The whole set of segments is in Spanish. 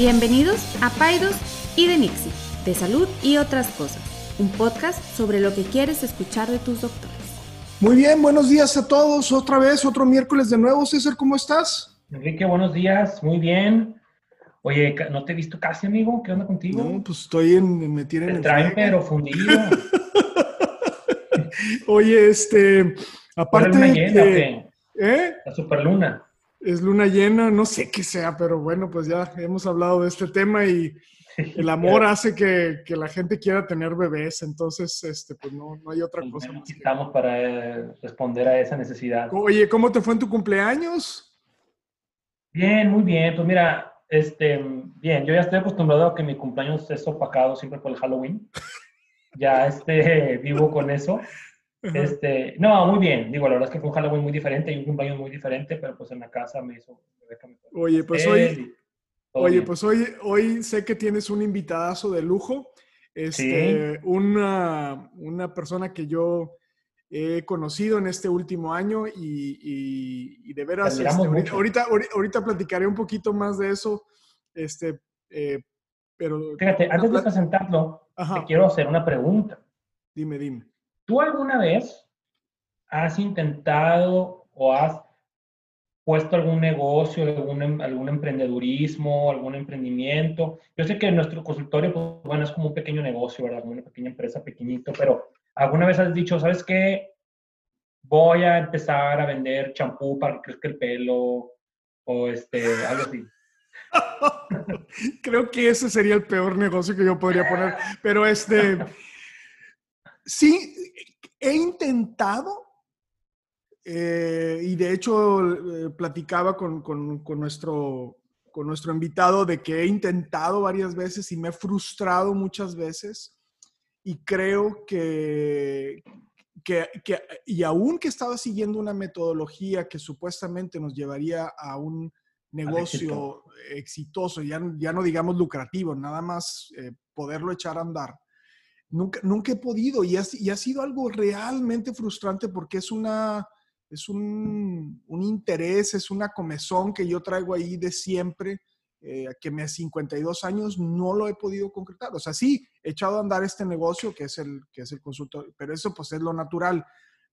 Bienvenidos a Paidos y de Nixie, de salud y otras cosas, un podcast sobre lo que quieres escuchar de tus doctores. Muy bien, buenos días a todos. Otra vez, otro miércoles de nuevo. César, ¿cómo estás? Enrique, buenos días. Muy bien. Oye, no te he visto casi, amigo. ¿Qué onda contigo? No, pues estoy en. Me tienen Te traen, pero fundido. Oye, este. Aparte. ¿La luna llena, que, ¿Eh? La superluna. Es luna llena, no sé qué sea, pero bueno, pues ya hemos hablado de este tema y el amor hace que, que la gente quiera tener bebés, entonces, este, pues no, no hay otra cosa. Más Estamos que... para eh, responder a esa necesidad. Oye, ¿cómo te fue en tu cumpleaños? Bien, muy bien. Pues mira, este, bien, yo ya estoy acostumbrado a que mi cumpleaños es opacado siempre por el Halloween. ya este, vivo con eso. Este, no, muy bien. Digo, la verdad es que fue un Halloween muy diferente y un cumpleaños muy diferente, pero pues en la casa me hizo... Oye, pues hoy, oye, pues hoy, hoy sé que tienes un invitadazo de lujo. Este, ¿Sí? una, una persona que yo he conocido en este último año y, y, y de veras, este, ahorita, ahorita, ahorita, platicaré un poquito más de eso, este, eh, pero... Fíjate, antes de presentarlo, Ajá. te quiero hacer una pregunta. Dime, dime. ¿Tú alguna vez has intentado o has puesto algún negocio, algún, algún emprendedurismo, algún emprendimiento? Yo sé que nuestro consultorio, pues, bueno, es como un pequeño negocio, ¿verdad? Una pequeña empresa pequeñito, pero ¿alguna vez has dicho, sabes qué? Voy a empezar a vender champú para que crezca el pelo o este, algo así. Creo que ese sería el peor negocio que yo podría poner, pero este... Sí, he intentado, eh, y de hecho eh, platicaba con, con, con, nuestro, con nuestro invitado de que he intentado varias veces y me he frustrado muchas veces. Y creo que, que, que, y aún que estaba siguiendo una metodología que supuestamente nos llevaría a un negocio exitoso, ya, ya no digamos lucrativo, nada más eh, poderlo echar a andar Nunca, nunca he podido y ha, y ha, sido algo realmente frustrante porque es una, es un, un, interés, es una comezón que yo traigo ahí de siempre, eh, que me 52 años no lo he podido concretar. O sea, sí, he echado a andar este negocio que es el, que es el consultorio, pero eso pues es lo natural.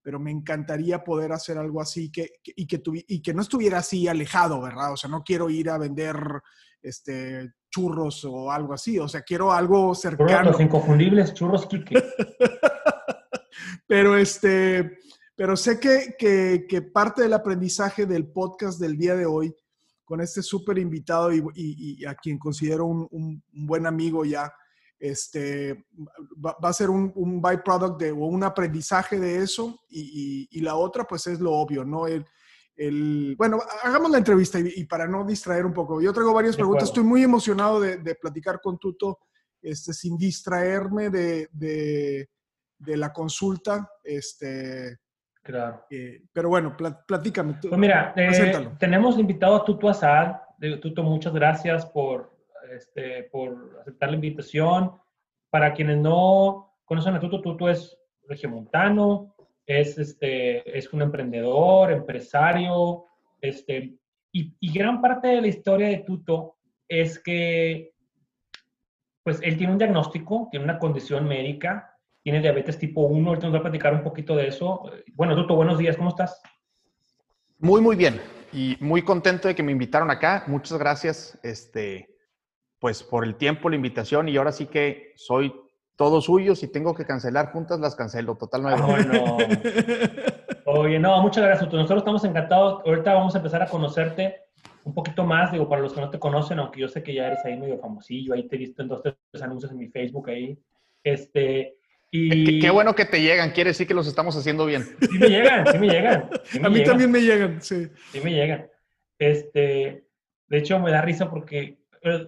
Pero me encantaría poder hacer algo así que, que y, que y que no estuviera así alejado, ¿verdad? O sea, no quiero ir a vender este, churros o algo así. O sea, quiero algo cercano. Los inconfundibles churros Kike. pero este, pero sé que, que, que, parte del aprendizaje del podcast del día de hoy, con este súper invitado y, y, y, a quien considero un, un, un, buen amigo ya, este, va, va a ser un, un byproduct de, o un aprendizaje de eso y, y, la otra pues es lo obvio, ¿no? El, el, bueno, hagamos la entrevista y, y, para no distraer un poco. Yo traigo varias preguntas. Estoy muy emocionado de, de, platicar con Tuto este, sin distraerme de, de, de la consulta. Este, claro. Eh, pero bueno, plat, platícame. Pues mira, eh, tenemos invitado a Tuto Azad. Tuto, muchas gracias por, este, por aceptar la invitación. Para quienes no conocen a Tuto, Tuto es regiomontano, es, este, es un emprendedor, empresario, este, y, y, gran parte de la historia de Tuto es que, pues, él tiene un diagnóstico, tiene una condición médica, tiene diabetes tipo 1, ahorita nos va a platicar un poquito de eso. Bueno, Tuto, buenos días, ¿cómo estás? Muy, muy bien, y muy contento de que me invitaron acá. Muchas gracias, este, pues, por el tiempo, la invitación, y ahora sí que soy todo suyo. Si tengo que cancelar juntas, las cancelo. Total, no hay oh, no. Oye, no, muchas gracias. Nosotros estamos encantados. Ahorita vamos a empezar a conocerte un poquito más, digo, para los que no te conocen, aunque yo sé que ya eres ahí medio famosillo, ahí te he visto en dos, tres anuncios en mi Facebook ahí. Este, y... Qué, qué, bueno que te llegan, quiere decir que los estamos haciendo bien. Sí me llegan, sí me llegan. Sí me a mí llegan. también me llegan, sí. Sí me llegan. Este, de hecho, me da risa porque eh,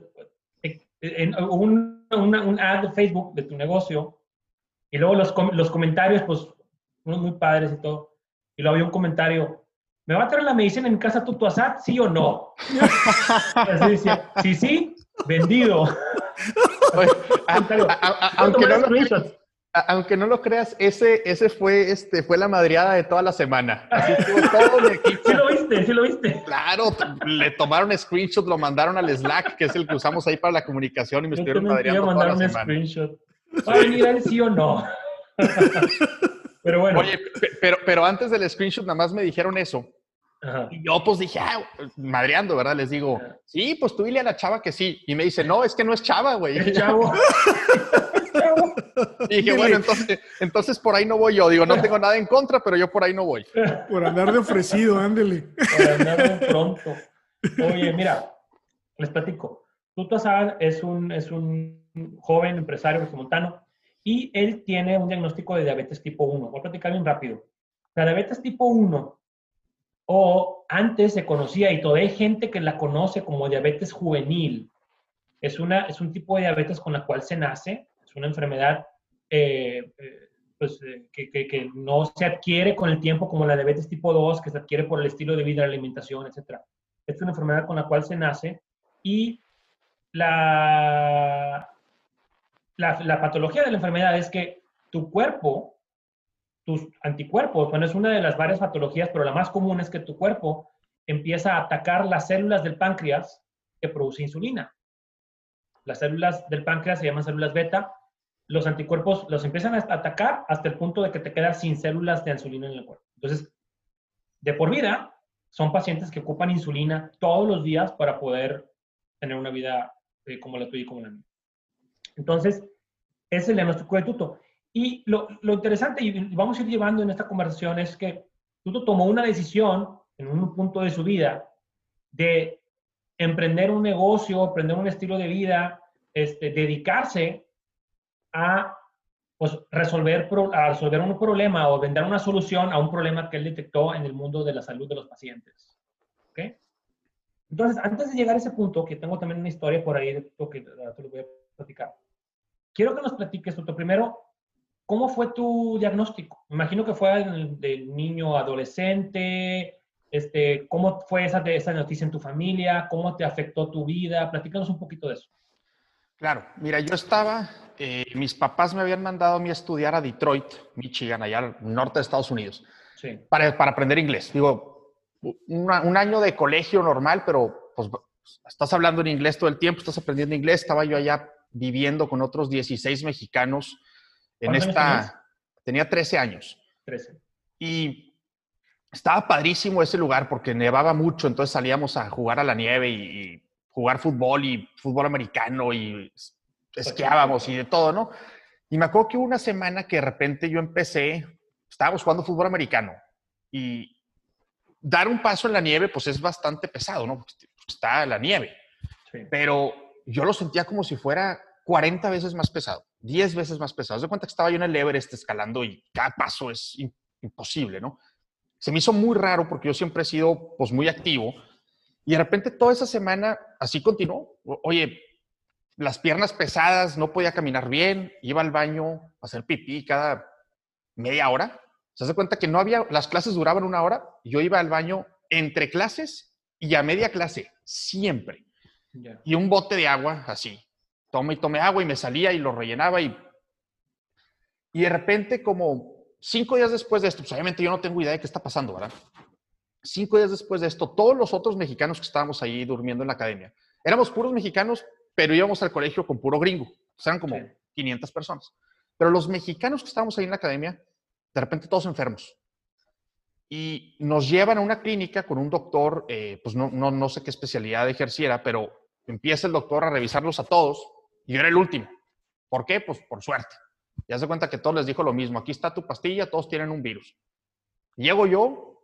en un, una, un ad de Facebook de tu negocio y luego los, los comentarios, pues, unos muy padres y todo. Y luego había un comentario, ¿me va a traer la medicina en casa tu asad, sí o no? Así decía, sí, sí, vendido. Oye, a, a, a, aunque, no lo, aunque, no lo, creas, ese, ese fue, este, fue la madriada de toda la semana. Así estuvo todo mi equipo. ¿Sí lo viste? viste? ¿Sí lo viste? Claro, le tomaron screenshot, lo mandaron al Slack, que es el que usamos ahí para la comunicación, y me estuvieron madreando toda la semana. Screenshot. ¿Va a venir él sí o no? pero bueno. Oye, pero, pero antes del screenshot nada más me dijeron eso. Y yo pues dije, ah, madreando, ¿verdad? Les digo, sí, pues tú dile a la chava que sí. Y me dice, no, es que no es chava, güey. Es chavo. y dije, bueno, entonces, entonces por ahí no voy yo. Digo, no tengo nada en contra, pero yo por ahí no voy. Por andar de ofrecido, ándele. Por andar de pronto. Oye, mira, les platico. Tuto Azad es un, es un joven empresario montano y él tiene un diagnóstico de diabetes tipo 1. Voy a platicar bien rápido. La diabetes tipo 1, o antes se conocía, y todavía hay gente que la conoce como diabetes juvenil. Es, una, es un tipo de diabetes con la cual se nace, es una enfermedad eh, eh, pues, eh, que, no se adquiere con el tiempo como la diabetes tipo 2, que se adquiere por el estilo de vida, la alimentación, etc. Es una enfermedad con la cual se nace y la, la, patología de la enfermedad es que tu cuerpo, tus anticuerpos, bueno, es una de las varias patologías, pero la más común es que tu cuerpo empieza a atacar las células del páncreas que produce insulina. Las células del páncreas se llaman células beta. Los anticuerpos los empiezan a atacar hasta el punto de que te quedas sin células de insulina en el cuerpo. Entonces, de por vida, son pacientes que ocupan insulina todos los días para poder tener una vida eh, como la tuya y como la mía. Entonces, ese es el diagnóstico de Tuto. Y lo, lo, interesante, y vamos a ir llevando en esta conversación, es que Tuto tomó una decisión en un punto de su vida de emprender un negocio, emprender un estilo de vida, este, dedicarse a pues, resolver, a resolver un problema o vender una solución a un problema que él detectó en el mundo de la salud de los pacientes. ¿Okay? Entonces, antes de llegar a ese punto, que tengo también una historia por ahí que te lo voy a platicar, quiero que nos platiques, tú primero, ¿cómo fue tu diagnóstico? Imagino que fue del, niño adolescente, este, ¿cómo fue esa, esa noticia en tu familia? ¿Cómo te afectó tu vida? Platícanos un poquito de eso. Claro, mira, yo estaba, eh, mis papás me habían mandado a mí a estudiar a Detroit, Michigan, allá al norte de Estados Unidos, sí. para, para aprender inglés. Digo, un año de colegio normal, pero pues estás hablando en inglés todo el tiempo, estás aprendiendo inglés. Estaba yo allá viviendo con otros 16 mexicanos en esta... tenía 13 años. 13. Y estaba padrísimo ese lugar porque nevaba mucho, entonces salíamos a jugar a la nieve y, jugar fútbol y fútbol americano y esquiábamos y de todo, ¿no? Y me acuerdo que hubo una semana que de repente yo empecé, estábamos jugando fútbol americano y, dar un paso en la nieve, pues es bastante pesado, ¿no? está la nieve. Pero yo lo sentía como si fuera 40 veces más pesado, 10 veces más pesado. De cuenta que estaba yo en el Everest escalando y cada paso es imposible, ¿no? Se me hizo muy raro porque yo siempre he sido, pues, muy activo. Y de repente toda esa semana así continuó. Oye, las piernas pesadas, no podía caminar bien, iba al baño a hacer pipí cada media hora se hace cuenta que no había, las clases duraban una hora, yo iba al baño entre clases y a media clase, siempre. Y un bote de agua, así. Tome y tome agua y me salía y lo rellenaba y... Y de repente, como cinco días después de esto, pues obviamente yo no tengo idea de qué está pasando, ¿verdad? Cinco días después de esto, todos los otros mexicanos que estábamos ahí durmiendo en la academia, éramos puros mexicanos, pero íbamos al colegio con puro gringo. O sea, eran como 500 personas. Pero los mexicanos que estábamos ahí en la academia, de repente todos enfermos. Y nos llevan a una clínica con un doctor, eh, pues no, no, no sé qué especialidad ejerciera, pero empieza el doctor a revisarlos a todos y yo era el último. ¿Por qué? Pues por suerte. Ya se cuenta que todos les dijo lo mismo. Aquí está tu pastilla, todos tienen un virus. Llego yo,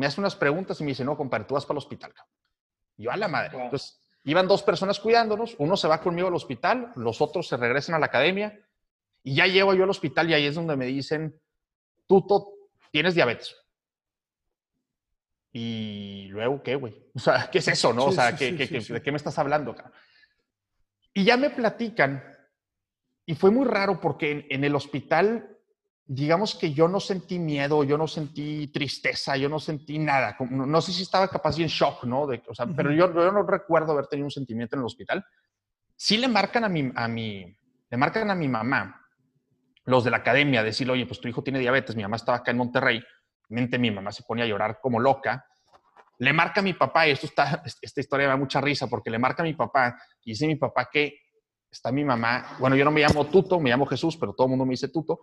me hace unas preguntas y me dice, no, compadre, tú vas para el hospital. yo a la madre. Entonces, iban dos personas cuidándonos, uno se va conmigo al hospital, los otros se regresan a la academia y ya llego yo al hospital y ahí es donde me dicen, tú tienes diabetes. Y luego, ¿qué, güey? O sea, ¿qué es eso, no? o sea, de qué me estás hablando? Y ya me platican, y fue muy raro porque en, el hospital, digamos que yo no sentí miedo, yo no sentí tristeza, yo no sentí nada. No, sé si estaba capaz de en shock, ¿no? De, o sea, Pero yo, yo, no recuerdo haber tenido un sentimiento en el hospital. Sí le marcan a mi, a mi, le marcan a mi mamá los de la academia, decirle, oye, pues tu hijo tiene diabetes, mi mamá estaba acá en Monterrey, mente mi mamá se ponía a llorar como loca, le marca a mi papá, y esto está, esta historia me da mucha risa, porque le marca a mi papá, y dice mi papá que está mi mamá, bueno, yo no me llamo Tuto, me llamo Jesús, pero todo el mundo me dice Tuto,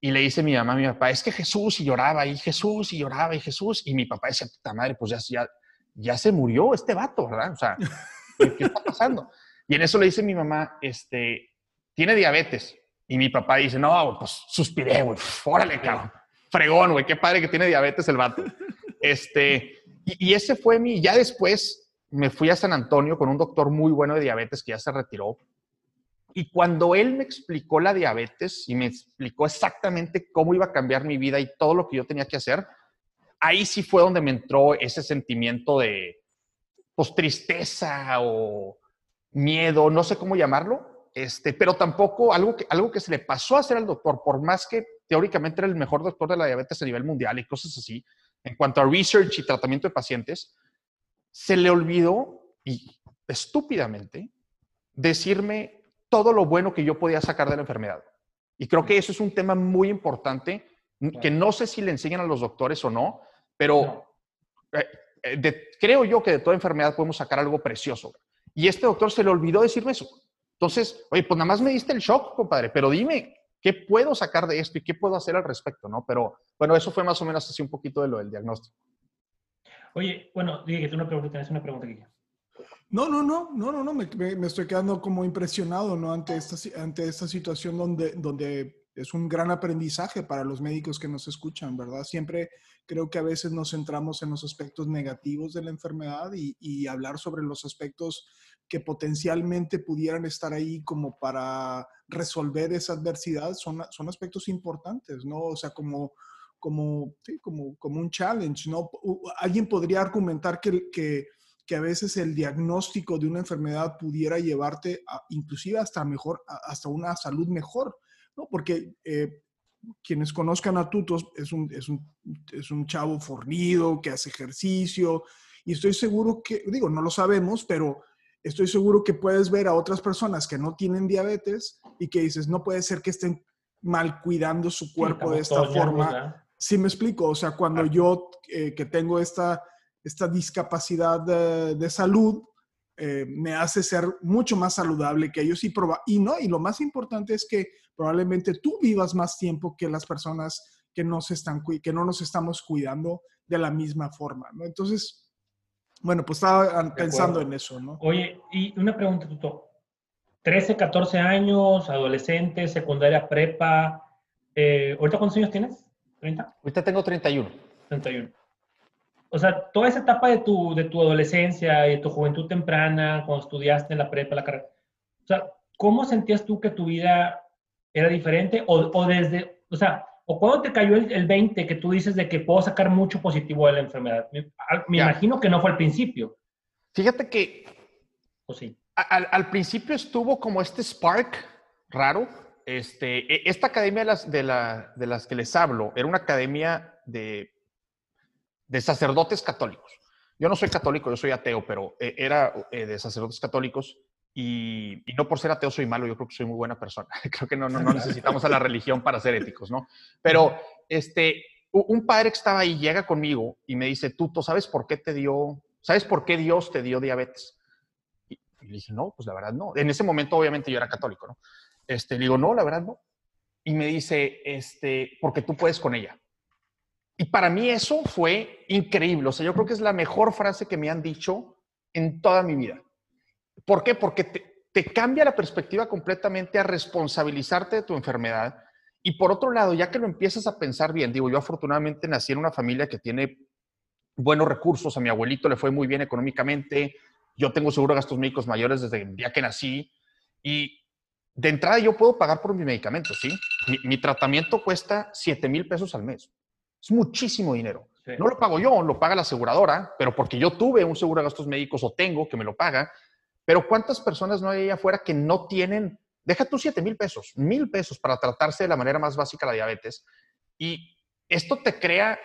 y le dice mi mamá a mi papá, es que Jesús, y lloraba, y Jesús, y lloraba, y Jesús, y mi papá decía, puta madre, pues ya, ya, ya se murió este vato, ¿verdad? O sea, ¿qué está pasando? Y en eso le dice mi mamá, este, tiene diabetes. Y mi papá dice, no, pues suspiré, güey, órale, cabrón. Fregón, güey, qué padre que tiene diabetes el vato. Este, y, ese fue mi, ya después me fui a San Antonio con un doctor muy bueno de diabetes que ya se retiró. Y cuando él me explicó la diabetes y me explicó exactamente cómo iba a cambiar mi vida y todo lo que yo tenía que hacer, ahí sí fue donde me entró ese sentimiento de, pues, tristeza o miedo, no sé cómo llamarlo, este, pero tampoco algo que, algo que se le pasó a hacer al doctor, por más que teóricamente era el mejor doctor de la diabetes a nivel mundial y cosas así, en cuanto a research y tratamiento de pacientes, se le olvidó, y estúpidamente, decirme todo lo bueno que yo podía sacar de la enfermedad. Y creo que eso es un tema muy importante, que no sé si le enseñan a los doctores o no, pero eh, eh, creo yo que de toda enfermedad podemos sacar algo precioso. Y este doctor se le olvidó decirme eso. Entonces, oye, pues nada más me diste el shock, compadre, pero dime, ¿qué puedo sacar de esto y qué puedo hacer al respecto? ¿no? Pero bueno, eso fue más o menos así un poquito de lo del diagnóstico. Oye, bueno, dije que tú no tienes una pregunta aquí. No, no, no, no, no, no, me, me, estoy quedando como impresionado, ¿no? Ante esta, ante esta situación donde, donde es un gran aprendizaje para los médicos que nos escuchan, ¿verdad? Siempre creo que a veces nos centramos en los aspectos negativos de la enfermedad y, y hablar sobre los aspectos que potencialmente pudieran estar ahí como para resolver esa adversidad son, son aspectos importantes, ¿no? O sea, como, como, como, como un challenge, ¿no? Alguien podría argumentar que, que, que, a veces el diagnóstico de una enfermedad pudiera llevarte a, inclusive hasta mejor, hasta una salud mejor, ¿no? Porque eh, quienes conozcan a Tutos es un, es, un, es un chavo fornido que hace ejercicio y estoy seguro que, digo, no lo sabemos, pero estoy seguro que puedes ver a otras personas que no tienen diabetes y que dices, no puede ser que estén mal cuidando su cuerpo de esta forma. Sí me explico, o sea, cuando yo eh, que tengo esta, esta discapacidad de, salud, eh, me hace ser mucho más saludable que ellos y, proba y no, y lo más importante es que probablemente tú vivas más tiempo que las personas que, no se están, que no nos estamos cuidando de la misma forma, ¿no? Entonces, bueno, pues estaba pensando en eso, ¿no? Oye, y una pregunta, Tuto. 13, 14 años, adolescente, secundaria, prepa. Eh, ¿Ahorita cuántos años tienes? ¿30? Ahorita tengo 31. 31. O sea, toda esa etapa de tu, de tu adolescencia y de tu juventud temprana, cuando estudiaste en la prepa, la carrera, o sea, ¿cómo sentías tú que tu vida era diferente? O, o desde, o sea, ¿O cuándo te cayó el, 20 que tú dices de que puedo sacar mucho positivo de la enfermedad? Me, imagino que no fue al principio. Fíjate que... ¿O sí? Al, principio estuvo como este spark raro. Este, e, esta academia de las, de, la, de las que les hablo era una academia de, de sacerdotes católicos. Yo no soy católico, yo soy ateo, pero eh, era eh, de sacerdotes católicos y, no por ser ateo soy malo, yo creo que soy muy buena persona. creo que no, necesitamos a la religión para ser éticos, ¿no? Pero este, un padre que estaba ahí llega conmigo y me dice, Tuto, ¿sabes por qué te dio, sabes por qué Dios te dio diabetes? Y, le dije, no, pues la verdad no. En ese momento obviamente yo era católico, ¿no? Este, le digo, no, la verdad no. Y me dice, este, porque tú puedes con ella. Y para mí eso fue increíble. O sea, yo creo que es la mejor frase que me han dicho en toda mi vida. ¿Por qué? Porque te, cambia la perspectiva completamente a responsabilizarte de tu enfermedad. Y por otro lado, ya que lo empiezas a pensar bien, digo, yo afortunadamente nací en una familia que tiene buenos recursos, a mi abuelito le fue muy bien económicamente, yo tengo seguro de gastos médicos mayores desde el día que nací y de entrada yo puedo pagar por mis medicamentos, ¿sí? Mi, tratamiento cuesta 7 mil pesos al mes. Es muchísimo dinero. No lo pago yo, lo paga la aseguradora, pero porque yo tuve un seguro de gastos médicos o tengo que me lo paga, pero ¿cuántas personas no hay allá afuera que no tienen, deja tú 7 mil pesos, mil pesos para tratarse de la manera más básica la diabetes? Y esto te crea,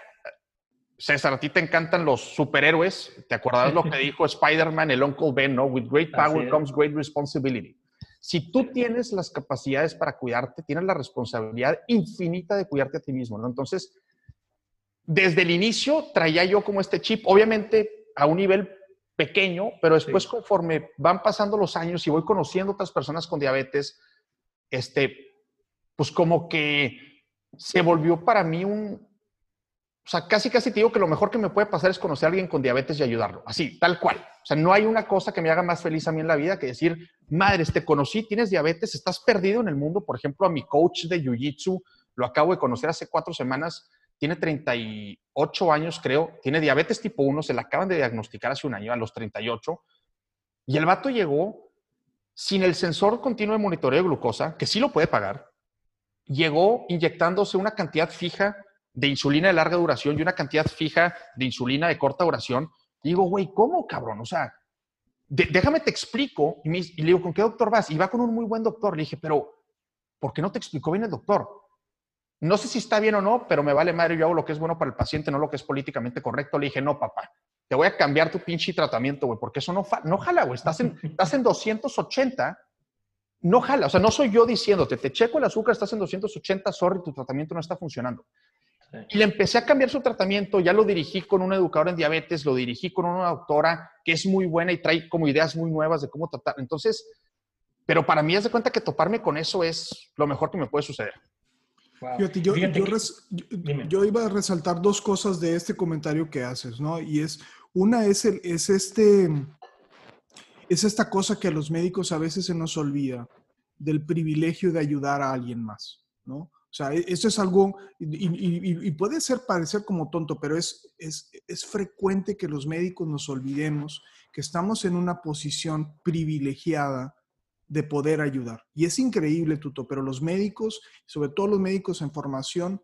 César, a ti te encantan los superhéroes, ¿te acuerdas lo que dijo Spider-Man, el Uncle Ben, ¿no? With great power comes great responsibility. Si tú tienes las capacidades para cuidarte, tienes la responsabilidad infinita de cuidarte a ti mismo, ¿no? Entonces, desde el inicio traía yo como este chip, obviamente a un nivel pequeño, pero después conforme van pasando los años y voy conociendo otras personas con diabetes, este, pues como que se volvió para mí un, o sea, casi casi te digo que lo mejor que me puede pasar es conocer a alguien con diabetes y ayudarlo, así, tal cual. O sea, no hay una cosa que me haga más feliz a mí en la vida que decir, madre, te conocí, tienes diabetes, estás perdido en el mundo. Por ejemplo, a mi coach de Jiu-Jitsu, lo acabo de conocer hace cuatro semanas, tiene 38 años, creo, tiene diabetes tipo 1, se la acaban de diagnosticar hace un año, a los 38, y el vato llegó sin el sensor continuo de monitoreo de glucosa, que sí lo puede pagar, llegó inyectándose una cantidad fija de insulina de larga duración y una cantidad fija de insulina de corta duración. Y digo, güey, ¿cómo, cabrón? O sea, déjame te explico. Y, le digo, ¿con qué doctor vas? Y va con un muy buen doctor. Le dije, pero, ¿por qué no te explicó bien el doctor? No sé si está bien o no, pero me vale madre, yo hago lo que es bueno para el paciente, no lo que es políticamente correcto. Le dije, no, papá, te voy a cambiar tu pinche tratamiento, güey, porque eso no, no jala, güey. Estás en, estás en 280, no jala. O sea, no soy yo diciéndote, te checo el azúcar, estás en 280, sorry, tu tratamiento no está funcionando. Y le empecé a cambiar su tratamiento, ya lo dirigí con una educadora en diabetes, lo dirigí con una doctora que es muy buena y trae como ideas muy nuevas de cómo tratar. Entonces, pero para mí es de cuenta que toparme con eso es lo mejor que me puede suceder. Yo, iba a resaltar dos cosas de este comentario que haces, ¿no? Y es, una es, el, es, este, es esta cosa que a los médicos a veces se nos olvida, del privilegio de ayudar a alguien más, ¿no? O sea, e, eso es algo, y, puede ser parecer como tonto, pero es, es, es, frecuente que los médicos nos olvidemos que estamos en una posición privilegiada de poder ayudar. Y es increíble, Tuto, pero los médicos, sobre todo los médicos en formación,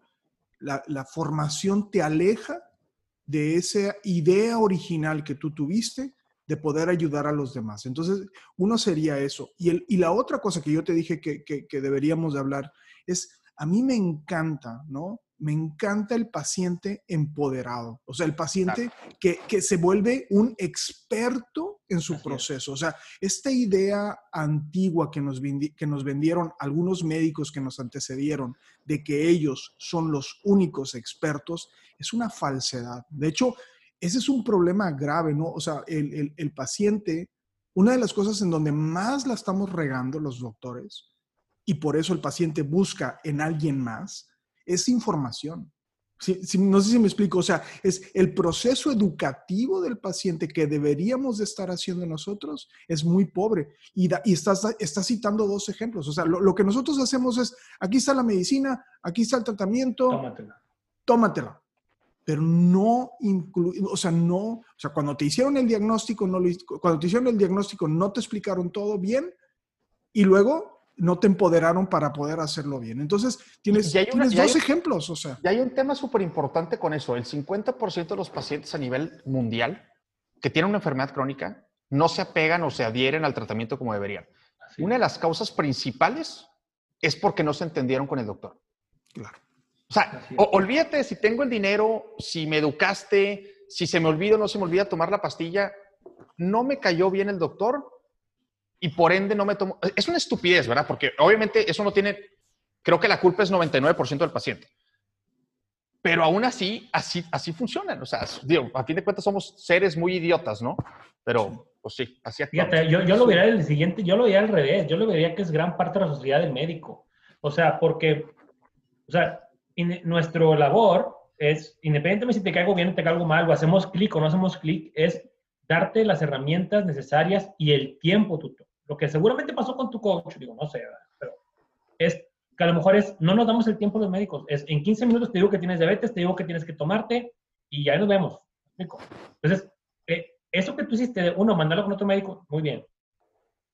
la, la formación te aleja de esa idea original que tú tuviste de poder ayudar a los demás. Entonces, uno sería eso. Y, el, y la otra cosa que yo te dije que, que, que deberíamos de hablar es a mí me encanta, ¿no? Me encanta el paciente empoderado, o sea, el paciente que, se vuelve un experto en su proceso. O sea, esta idea antigua que nos, que nos vendieron algunos médicos que nos antecedieron de que ellos son los únicos expertos es una falsedad. De hecho, ese es un problema grave, ¿no? O sea, el, el paciente, una de las cosas en donde más la estamos regando los doctores y por eso el paciente busca en alguien más, es información. No sé si me explico, o sea, es el proceso educativo del paciente que deberíamos de estar haciendo nosotros es muy pobre. Y, y estás, citando dos ejemplos. O sea, lo, que nosotros hacemos es, aquí está la medicina, aquí está el tratamiento. Tómatela. Tómatela. Pero no incluye, o sea, no, o sea, cuando te hicieron el diagnóstico, no cuando te hicieron el diagnóstico no te explicaron todo bien y luego no te empoderaron para poder hacerlo bien. Entonces, tienes, dos ejemplos, o sea. Y hay un tema súper importante con eso. El 50% de los pacientes a nivel mundial que tienen una enfermedad crónica no se apegan o se adhieren al tratamiento como deberían. Una de las causas principales es porque no se entendieron con el doctor. Claro. O sea, olvídate si tengo el dinero, si me educaste, si se me olvida o no se me olvida tomar la pastilla, no me cayó bien el doctor, y por ende no me tomo. Es una estupidez, ¿verdad? Porque obviamente eso no tiene. Creo que la culpa es 99% del paciente. Pero aún así, así, así funcionan. O sea, digo, a fin de cuentas somos seres muy idiotas, ¿no? Pero, pues sí, así Fíjate, yo, yo, lo vería el siguiente, yo lo vería al revés. Yo lo vería que es gran parte de la sociedad del médico. O sea, porque, o sea, nuestro labor es, independientemente si te caigo bien o te caigo mal, o hacemos clic o no hacemos clic, es darte las herramientas necesarias y el tiempo, tutor. Lo que seguramente pasó con tu coach, digo, no sé, pero es que a lo mejor es, no nos damos el tiempo los médicos, es en 15 minutos te digo que tienes diabetes, te digo que tienes que tomarte y ya nos vemos. Entonces, eh, eso que tú hiciste, uno, mandarlo con otro médico, muy bien.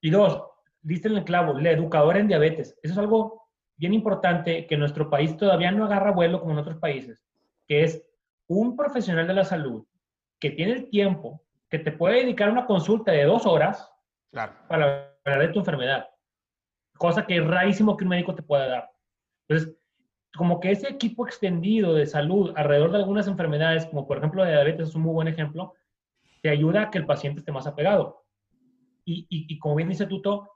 Y dos, diste en el clavo, la educadora en diabetes. Eso es algo bien importante que nuestro país todavía no agarra vuelo como en otros países, que es un profesional de la salud que tiene el tiempo, que te puede dedicar una consulta de dos horas para ver tu enfermedad. Cosa que es rarísimo que un médico te pueda dar. Entonces, como que ese equipo extendido de salud alrededor de algunas enfermedades, como por ejemplo la diabetes es un muy buen ejemplo, te ayuda a que el paciente esté más apegado. Y, y, como bien dice Tuto,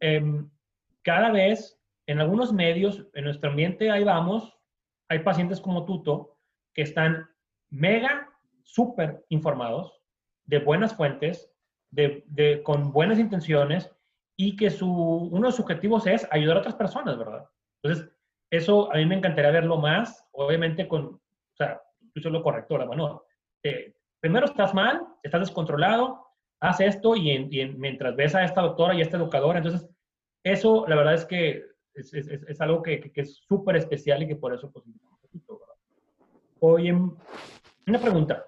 em, cada vez en algunos medios, en nuestro ambiente, ahí vamos, hay pacientes como Tuto que están mega, súper informados, de buenas fuentes, de, con buenas intenciones y que su, uno de sus objetivos es ayudar a otras personas, ¿verdad? Entonces, eso a mí me encantaría verlo más, obviamente con, o sea, tú es lo correcto, la mano. Eh, primero estás mal, estás descontrolado, haz esto y, mientras ves a esta doctora y a esta educadora, entonces, eso la verdad es que es, es, es algo que, que, es súper especial y que por eso, pues, Oye, una pregunta.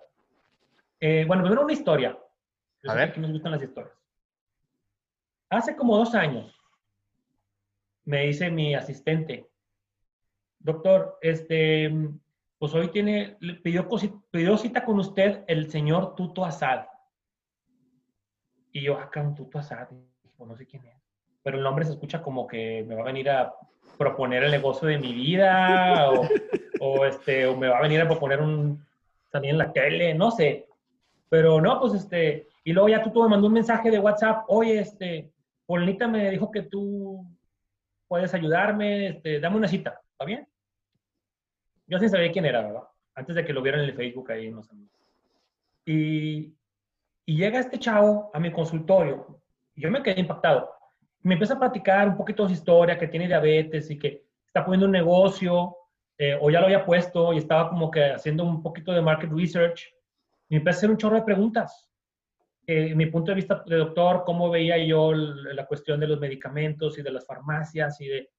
Eh, bueno, primero una historia. A ver. Que nos gustan las historias. Hace como dos años, me dice mi asistente, doctor, este, pues hoy tiene, pidió, pidió cita con usted el señor Tuto Asad. Y yo, acá un Tuto Asad, no sé quién es. Pero el nombre se escucha como que me va a venir a proponer el negocio de mi vida o, o este, o me va a venir a proponer un, salir en la tele, no sé. Pero no, pues este, y luego ya tú, me mandó un mensaje de WhatsApp, oye, este, Polnita me dijo que tú puedes ayudarme, este, dame una cita, ¿está bien? Yo sin saber quién era, ¿verdad? Antes de que lo vieran en el Facebook ahí, no sé. Y, y llega este chavo a mi consultorio, y yo me quedé impactado. Me empieza a platicar un poquito de su historia, que tiene diabetes y que está poniendo un negocio, eh, o ya lo había puesto y estaba como que haciendo un poquito de market research me empecé a hacer un chorro de preguntas. Eh, mi punto de vista de doctor, cómo veía yo la cuestión de los medicamentos y de las farmacias y de...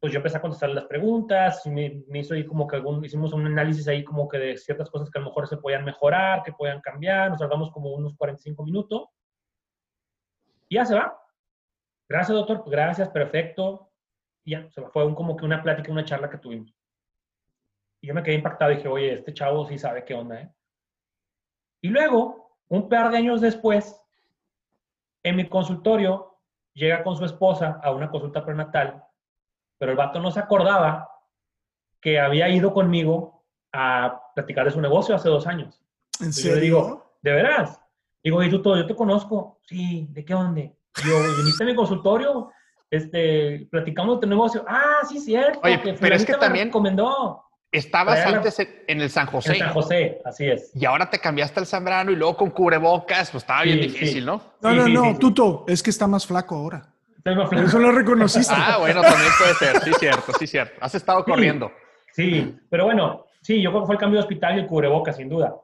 Pues yo empecé a contestar las preguntas, me, me hizo ahí como que algún, hicimos un análisis ahí como que de ciertas cosas que a lo mejor se podían mejorar, que podían cambiar, nos tardamos como unos 45 minutos. Y ya se va. Gracias, doctor, gracias, perfecto. Y ya, se fue un, como que una plática, una charla que tuvimos. Y yo me quedé impactado y dije, oye, este chavo sí sabe qué onda, ¿eh? Y luego, un par de años después, en mi consultorio, llega con su esposa a una consulta prenatal, pero el vato no se acordaba que había ido conmigo a platicar de su negocio hace dos años. ¿En serio? Yo le digo, ¿de veras? Digo, ¿y tú todo? Yo te conozco. Sí, ¿de qué dónde? Yo, ¿viniste a mi consultorio? Este, platicamos de tu negocio. Ah, sí, cierto. Oye, pero es que también... recomendó. Estabas antes en el San José. En San José, así es. Y ahora te cambiaste al Zambrano y luego con cubrebocas, pues estaba bien difícil, ¿no? No, no, no, Tuto, es que está más flaco ahora. Más flaco. Eso lo reconociste. ah, bueno, también puede ser, sí, cierto, sí, cierto. Has estado corriendo. Sí, pero bueno, sí, yo creo que fue el cambio de hospital y el cubrebocas, sin duda.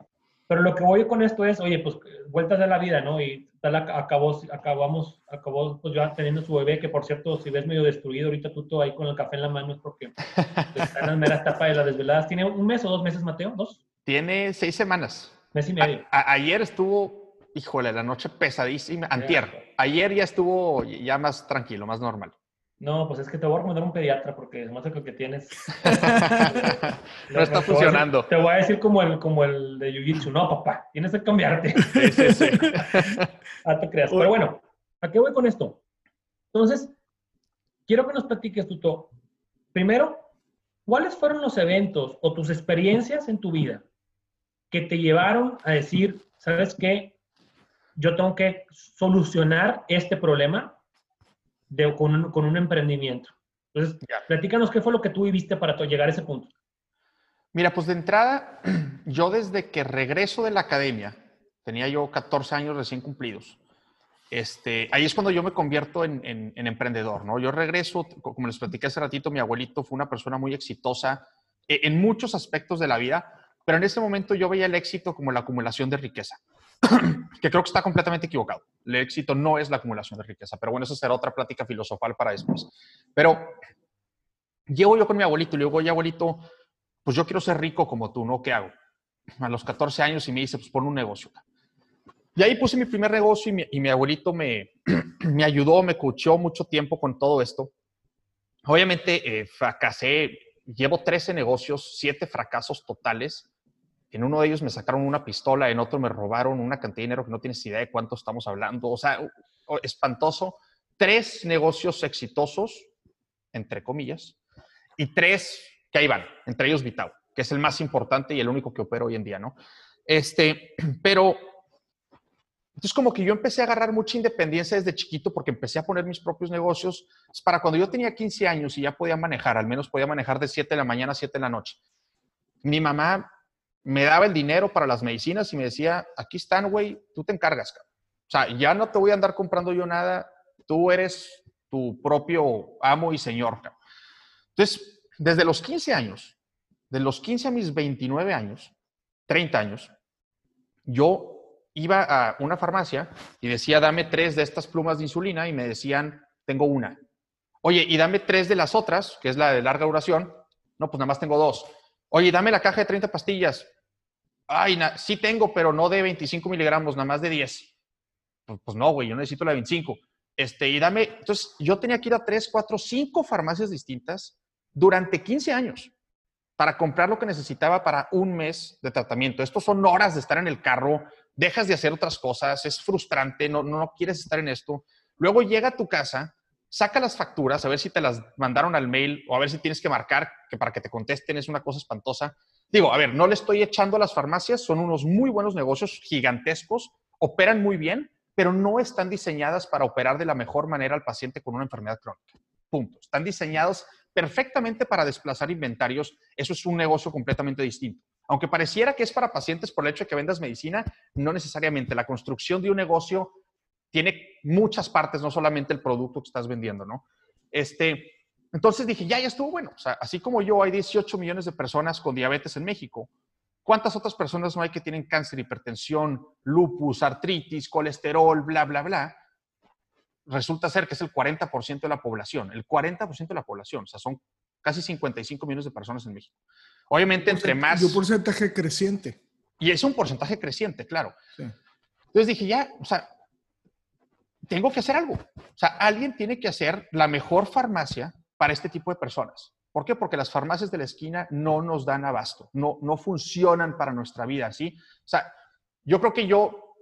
Pero lo que voy con esto es, oye, pues vueltas de la vida, ¿no? Y tal acabó, acabamos, acabó pues ya teniendo su bebé, que por cierto, si ves medio destruido ahorita tú ahí con el café en la mano es porque está en la mera etapa de las desveladas. ¿Tiene un mes o dos meses, Mateo? ¿Dos? Tiene seis semanas. Mes y medio. ayer estuvo, híjole, la noche pesadísima. Antier. Ayer ya estuvo ya más tranquilo, más normal. No, pues es que te voy a recomendar un pediatra porque es más que que tienes. no está funcionando. Te voy a decir como el, como el de Jiu-Jitsu. No, papá, tienes que cambiarte. Sí, sí, sí. ah, te creas. Pero bueno, ¿a qué voy con esto? Entonces, quiero que nos platiques, Tuto. Primero, ¿cuáles fueron los eventos o tus experiencias en tu vida que te llevaron a decir, ¿sabes qué? Yo tengo que solucionar este problema con, un, con, un, emprendimiento. Entonces, platícanos qué fue lo que tú viviste para llegar a ese punto. Mira, pues de entrada, yo desde que regreso de la academia, tenía yo 14 años recién cumplidos, este, ahí es cuando yo me convierto en, en, emprendedor, ¿no? Yo regreso, como les platiqué hace ratito, mi abuelito fue una persona muy exitosa e, en muchos aspectos de la vida, pero en ese momento yo veía el éxito como la acumulación de riqueza. que creo que está completamente equivocado. El éxito no es la acumulación de riqueza, pero bueno, esa será otra plática filosofal para después. Pero llego yo con mi abuelito y le digo, oye, abuelito, pues yo quiero ser rico como tú, ¿no? ¿Qué hago? A los 14 años y me dice, pues pon un negocio. Y ahí puse mi primer negocio y mi, abuelito me, me ayudó, me escuchó mucho tiempo con todo esto. Obviamente eh, fracasé, llevo 13 negocios, 7 fracasos totales en uno de ellos me sacaron una pistola, en otro me robaron una cantidad de dinero que no tienes idea de cuánto estamos hablando. O sea, espantoso. Tres negocios exitosos, entre comillas, y tres que ahí van, entre ellos Vitao, que es el más importante y el único que opera hoy en día, ¿no? Este, pero entonces como que yo empecé a agarrar mucha independencia desde chiquito porque empecé a poner mis propios negocios. Para cuando yo tenía 15 años y ya podía manejar, al menos podía manejar de 7 de la mañana a 7 de la noche. Mi mamá me daba el dinero para las medicinas y me decía, aquí están, güey, tú te encargas. O sea, ya no te voy a andar comprando yo nada, tú eres tu propio amo y señor. Entonces, desde los 15 años, de los 15 a mis 29 años, 30 años, yo iba a una farmacia y decía, dame tres de estas plumas de insulina y me decían, tengo una. Oye, y dame tres de las otras, que es la de larga duración. No, pues nada más tengo dos. Oye, dame la caja de 30 pastillas. Ay, sí tengo, pero no de 25 miligramos, nada más de 10. Pues, pues, no, güey, yo necesito la de 25. Este, y dame, entonces yo tenía que ir a 3, 4, 5 farmacias distintas durante 15 años para comprar lo que necesitaba para un mes de tratamiento. Estos son horas de estar en el carro, dejas de hacer otras cosas, es frustrante, no, no quieres estar en esto. Luego llega a tu casa saca las facturas, a ver si te las mandaron al mail o a ver si tienes que marcar que para que te contesten es una cosa espantosa. Digo, a ver, no le estoy echando a las farmacias, son unos muy buenos negocios, gigantescos, operan muy bien, pero no están diseñadas para operar de la mejor manera al paciente con una enfermedad crónica. Punto. Están diseñados perfectamente para desplazar inventarios. Eso es un negocio completamente distinto. Aunque pareciera que es para pacientes por el hecho de que vendas medicina, no necesariamente. La construcción de un negocio tiene muchas partes, no solamente el producto que estás vendiendo, ¿no? Este, entonces dije, ya, ya estuvo bueno. O sea, así como yo, hay 18 millones de personas con diabetes en México. ¿Cuántas otras personas no hay que tienen cáncer, hipertensión, lupus, artritis, colesterol, bla, bla, bla? Resulta ser que es el 40% de la población, el 40% de la población, o sea, son casi 55 millones de personas en México. Obviamente, entre más... Y un porcentaje creciente. Y es un porcentaje creciente, claro. Entonces dije, ya, o sea, tengo que hacer algo. O sea, alguien tiene que hacer la mejor farmacia para este tipo de personas. ¿Por qué? Porque las farmacias de la esquina no nos dan abasto, no, no funcionan para nuestra vida, ¿sí? O sea, yo creo que yo,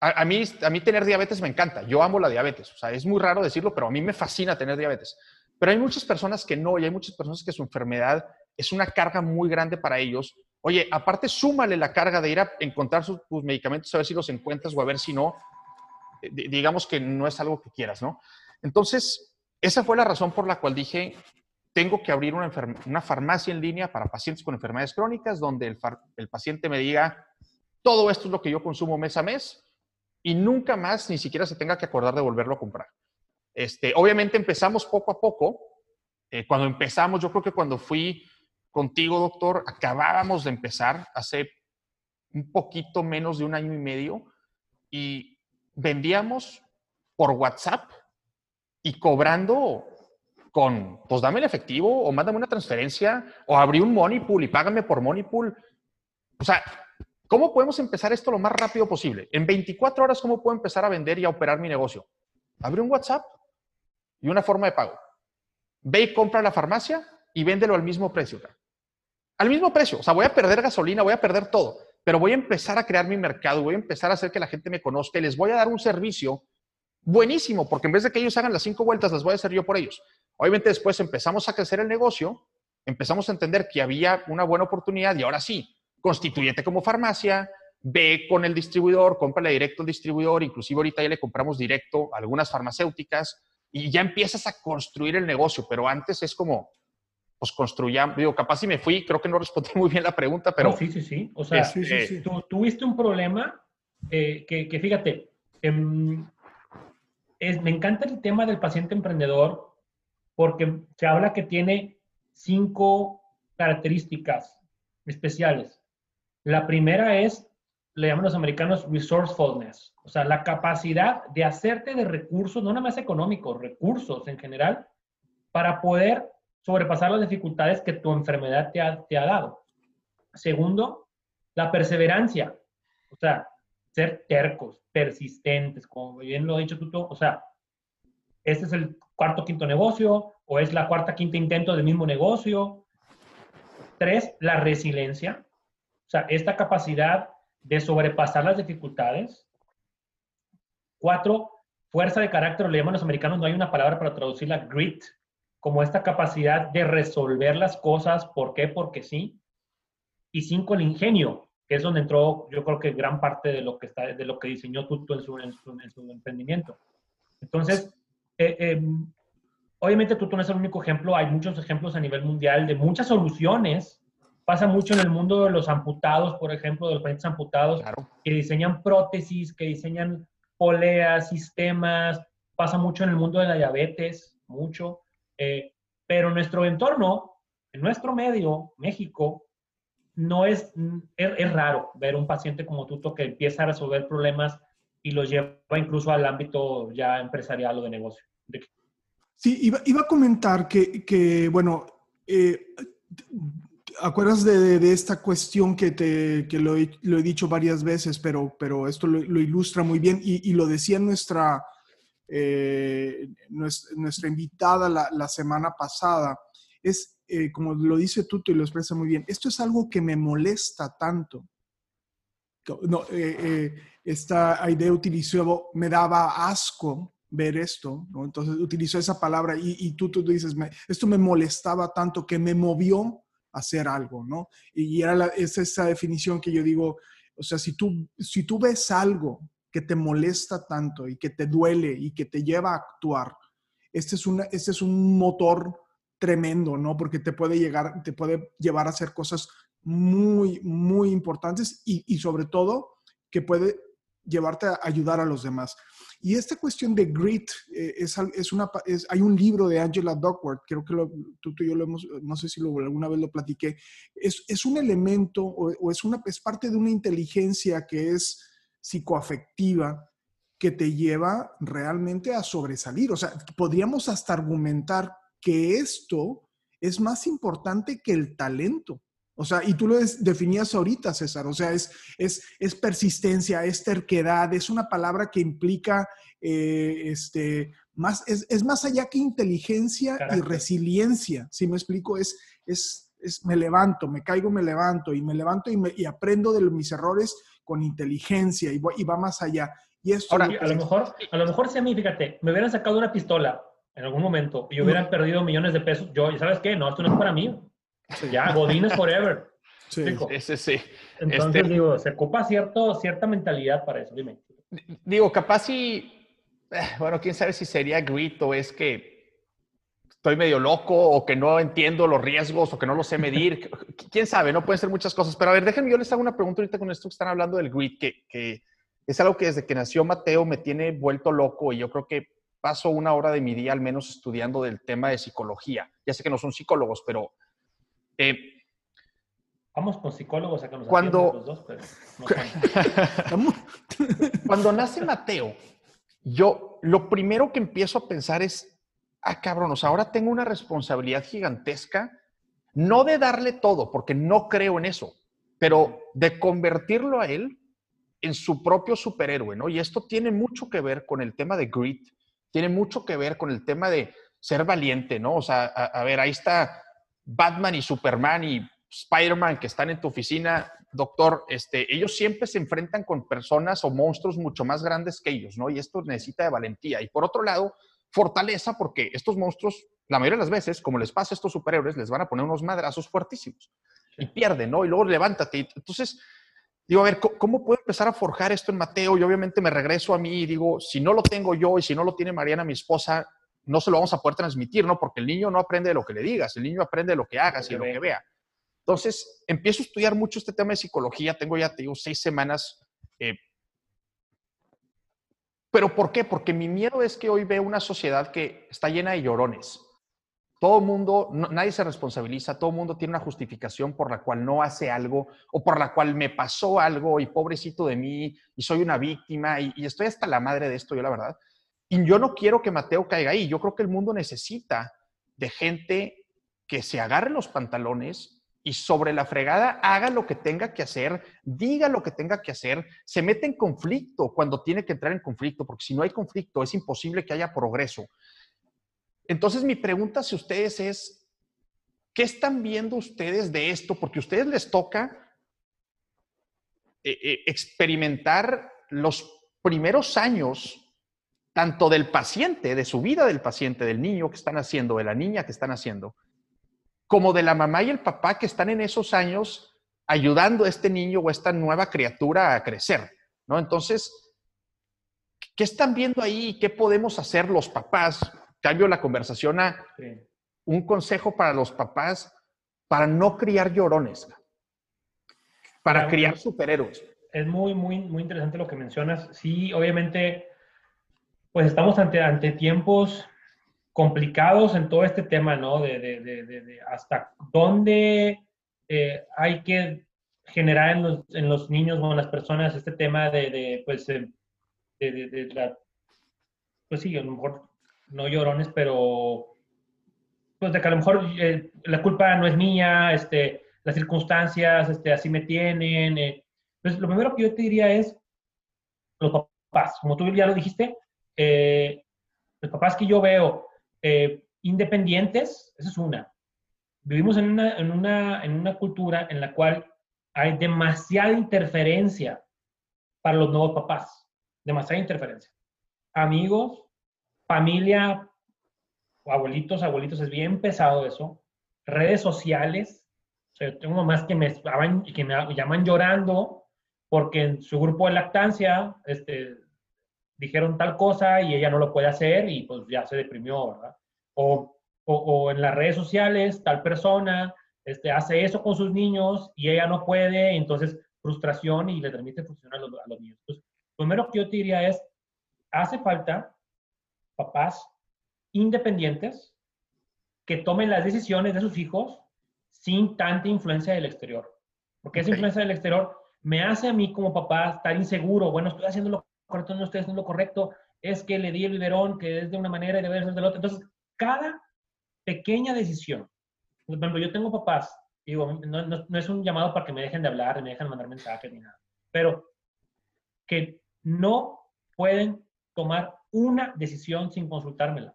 a, mí, a mí tener diabetes me encanta, yo amo la diabetes, o sea, es muy raro decirlo, pero a mí me fascina tener diabetes. Pero hay muchas personas que no, y hay muchas personas que su enfermedad es una carga muy grande para ellos. Oye, aparte súmale la carga de ir a encontrar sus medicamentos, a ver si los encuentras o a ver si no, digamos que no es algo que quieras, ¿no? Entonces, esa fue la razón por la cual dije, tengo que abrir una, farmacia en línea para pacientes con enfermedades crónicas, donde el, el paciente me diga, todo esto es lo que yo consumo mes a mes y nunca más ni siquiera se tenga que acordar de volverlo a comprar. Este, obviamente empezamos poco a poco. Eh, cuando empezamos, yo creo que cuando fui contigo, doctor, acabábamos de empezar hace un poquito menos de un año y medio y vendíamos por WhatsApp y cobrando con, pues dame el efectivo o mándame una transferencia o abrí un money pool y págame por money pool. O sea, ¿cómo podemos empezar esto lo más rápido posible? En 24 horas, ¿cómo puedo empezar a vender y a operar mi negocio? Abre un WhatsApp y una forma de pago. Ve y compra la farmacia y véndelo al mismo precio. Al mismo precio. O sea, voy a perder gasolina, voy a perder todo pero voy a empezar a crear mi mercado, voy a empezar a hacer que la gente me conozca y les voy a dar un servicio buenísimo, porque en vez de que ellos hagan las cinco vueltas, las voy a hacer yo por ellos. Obviamente después empezamos a crecer el negocio, empezamos a entender que había una buena oportunidad y ahora sí, constituyete como farmacia, ve con el distribuidor, cómprale directo al distribuidor, inclusive ahorita ya le compramos directo a algunas farmacéuticas y ya empiezas a construir el negocio, pero antes es como, pues construyamos, digo, capaz si me fui, creo que no respondí muy bien la pregunta, pero... sí, sí, sí. O sea, tú tuviste un problema eh, que, que, fíjate, em, me encanta el tema del paciente emprendedor porque se habla que tiene cinco características especiales. La primera es, le llaman los americanos resourcefulness, o sea, la capacidad de hacerte de recursos, no nada más económicos, recursos en general, para poder sobrepasar las dificultades que tu enfermedad te ha, te ha dado. Segundo, la perseverancia, o sea, ser tercos, persistentes, como bien lo ha dicho tú, o sea, este es el cuarto, quinto negocio, o es la cuarta, quinta intento del mismo negocio. Tres, la resiliencia, o sea, esta capacidad de sobrepasar las dificultades. Cuatro, fuerza de carácter, le llaman los americanos, no hay una palabra para traducirla, grit, como esta capacidad de resolver las cosas, ¿por qué? Porque sí. Y cinco, el ingenio, que es donde entró, yo creo que gran parte de lo que, está, de lo que diseñó Tuto en su, en su, emprendimiento. Entonces, eh, em, obviamente Tuto no es el único ejemplo, hay muchos ejemplos a nivel mundial de muchas soluciones Pasa mucho en el mundo de los amputados, por ejemplo, de los pacientes amputados, que diseñan prótesis, que diseñan poleas, sistemas. Pasa mucho en el mundo de la diabetes, mucho. Eh, pero en nuestro entorno, en nuestro medio, México, no es, es, raro ver un paciente como Tuto que empieza a resolver problemas y los lleva incluso al ámbito ya empresarial o de negocio. Sí, iba, iba a comentar que, que bueno, eh, acuerdas de, de, esta cuestión que, te, que lo, he, lo, he, dicho varias veces, pero, pero esto lo, lo ilustra muy bien y, y, lo decía nuestra, eh, nuestra, nuestra, invitada la, la semana pasada. Es, eh, como lo dice Tuto y lo expresa muy bien, esto es algo que me molesta tanto. No, eh, eh, esta idea utilizó, me daba asco ver esto, ¿no? Entonces utilizó esa palabra y, y tú, tú dices, me, esto me molestaba tanto que me movió a hacer algo, ¿no? Y era la, es esa definición que yo digo, o sea, si tú, si tú ves algo que te molesta tanto y que te duele y que te lleva a actuar, este es, una, este es un motor tremendo, ¿no? Porque te puede llegar, te puede llevar a hacer cosas muy, muy importantes y, y sobre todo que puede llevarte a ayudar a los demás. Y esta cuestión de grit, eh, es, es, una, es, hay un libro de Angela Duckworth, creo que lo, tú, tú, y yo lo hemos, no sé si lo, alguna vez lo platiqué, es, es un elemento o, o, es, una, es parte de una inteligencia que es psicoafectiva que te lleva realmente a sobresalir. O sea, podríamos hasta argumentar que esto es más importante que el talento. O sea, y tú lo definías ahorita, César, o sea, es, es, es persistencia, es terquedad, es una palabra que implica, eh, este, más, es, es, más allá que inteligencia Carácter. y resiliencia, si ¿sí me explico? Es, es, es, me levanto, me caigo, me levanto, y me levanto y, me, y aprendo de mis errores con inteligencia, y, voy, y va más allá. Y esto Ahora, a lo, mejor, a lo mejor si a mí, fíjate, me hubieran sacado una pistola en algún momento y hubieran no. perdido millones de pesos, yo, ¿y sabes qué? No, esto no es para mí. Sí. Ya, Godines forever. Sí, sí, sí. Entonces, este, digo, se ocupa cierto, cierta mentalidad para eso, dime. Digo, capaz si, eh, bueno, quién sabe si sería grit o es que estoy medio loco o que no entiendo los riesgos o que no lo sé medir. quién sabe, no pueden ser muchas cosas. Pero a ver, déjenme, yo les hago una pregunta ahorita con esto que están hablando del grit, que, que es algo que desde que nació Mateo me tiene vuelto loco y yo creo que paso una hora de mi día al menos estudiando del tema de psicología. Ya sé que no son psicólogos, pero eh, Vamos con psicólogos a que nos cuando, los dos, pero no cuando nace Mateo, yo lo primero que empiezo a pensar es, ah, cabronos, ahora tengo una responsabilidad gigantesca, no de darle todo, porque no creo en eso, pero de convertirlo a él en su propio superhéroe, ¿no? Y esto tiene mucho que ver con el tema de grit, tiene mucho que ver con el tema de ser valiente, ¿no? O sea, a, a ver, ahí está Batman y Superman y Spider-Man que están en tu oficina, doctor, este, ellos siempre se enfrentan con personas o monstruos mucho más grandes que ellos, ¿no? Y esto necesita de valentía. Y por otro lado, fortaleza, porque estos monstruos, la mayoría de las veces, como les pasa a estos superhéroes, les van a poner unos madrazos fuertísimos y pierden, ¿no? Y luego levántate. Entonces, digo, a ver, ¿cómo puedo empezar a forjar esto en Mateo? Y obviamente me regreso a mí y digo, si no lo tengo yo y si no lo tiene Mariana, mi esposa, no se lo vamos a poder transmitir, ¿no? Porque el niño no aprende de lo que le digas, el niño aprende de lo que hagas y de lo que vea. Entonces, empiezo a estudiar mucho este tema de psicología. Tengo ya, te digo, seis semanas. Eh, ¿Pero por qué? Porque mi miedo es que hoy veo una sociedad que está llena de llorones. Todo mundo, no, nadie se responsabiliza, todo mundo tiene una justificación por la cual no hace algo o por la cual me pasó algo y pobrecito de mí y soy una víctima y, y estoy hasta la madre de esto, yo la verdad. Y yo no quiero que Mateo caiga ahí. Yo creo que el mundo necesita de gente que se agarre los pantalones y sobre la fregada haga lo que tenga que hacer, diga lo que tenga que hacer, se mete en conflicto cuando tiene que entrar en conflicto, porque si no hay conflicto es imposible que haya progreso. Entonces mi pregunta a ustedes es, ¿qué están viendo ustedes de esto? Porque a ustedes les toca eh, eh, experimentar los primeros años tanto del paciente, de su vida del paciente, del niño que están haciendo, de la niña que están haciendo, como de la mamá y el papá que están en esos años ayudando a este niño o a esta nueva criatura a crecer, ¿no? Entonces, ¿qué están viendo ahí? ¿Qué podemos hacer los papás? Cambio la conversación a un consejo para los papás para no criar llorones, para criar superhéroes. Es muy, muy, muy interesante lo que mencionas. Sí, obviamente, pues estamos ante, ante tiempos complicados en todo este tema, ¿no? De, de, de, hasta dónde eh, hay que generar en los, en los, niños o en las personas este tema de, pues, eh, de, la, pues sí, a lo mejor no llorones, pero pues de que a lo mejor eh, la culpa no es mía, este, las circunstancias, este, así me tienen. Eh. Pues lo primero que yo te diría es los papás, como tú ya lo dijiste, los papás que yo veo eh, independientes, esa es una. Vivimos en una, en, una, en una cultura en la cual hay demasiada interferencia para los nuevos papás, demasiada interferencia. Amigos, familia, abuelitos, abuelitos, es bien pesado eso. Redes sociales, o tengo mamás que me, que me llaman llorando porque en su grupo de lactancia este, dijeron tal cosa y ella no lo puede hacer y pues ya se deprimió, ¿verdad? O, o, en las redes sociales, tal persona este, hace eso con sus niños y ella no puede, entonces frustración y le permite funcionar a los, a los niños. Entonces, primero que yo te diría es, hace falta papás independientes que tomen las decisiones de sus hijos sin tanta influencia del exterior. Porque esa influencia del exterior me hace a mí como papá estar inseguro. Bueno, estoy haciendo lo correcto, no estoy haciendo lo correcto, es que le di el biberón, que es de una manera y debe ser de la otra. Entonces, cada pequeña decisión, por ejemplo, yo tengo papás, digo, no, no, es un llamado para que me dejen de hablar, me dejen mandar mensajes ni nada, pero que no pueden tomar una decisión sin consultármela.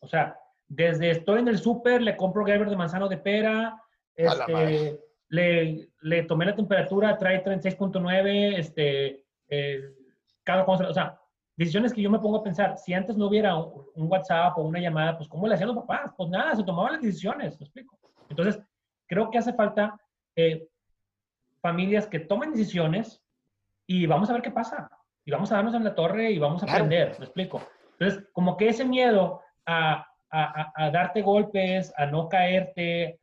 O sea, desde estoy en el súper, le compro Gerber de manzano de pera, este, le, le, tomé la temperatura, trae 36.9, este, eh, cada cosa, o sea, decisiones que yo me pongo a pensar, si antes no hubiera un, WhatsApp o una llamada, pues ¿cómo le hacían los papás? Pues nada, se tomaban las decisiones, ¿me explico? Entonces, creo que hace falta eh, familias que tomen decisiones y vamos a ver qué pasa. Y vamos a darnos en la torre y vamos a aprender, ¿me explico? Entonces, como que ese miedo a, a, a, darte golpes, a no caerte,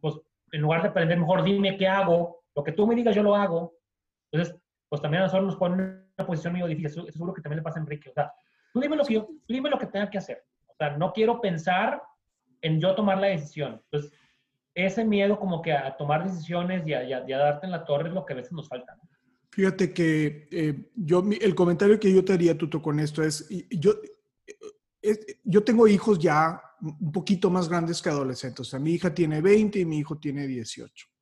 pues en lugar de aprender, mejor dime qué hago, lo que tú me digas yo lo hago. Entonces, pues también a nosotros nos ponen en una posición muy difícil. Eso, seguro que también le pasa a Enrique. O sea, tú dime lo que yo, dime lo que tenga que hacer. O sea, no quiero pensar en yo tomar la decisión. Entonces, ese miedo como que a tomar decisiones y a, darte en la torre es lo que a veces nos falta. Fíjate que eh, yo, el comentario que yo te haría, Tuto, con esto es, yo, eh, yo tengo hijos ya un poquito más grandes que adolescentes. O mi hija tiene 20 y mi hijo tiene 18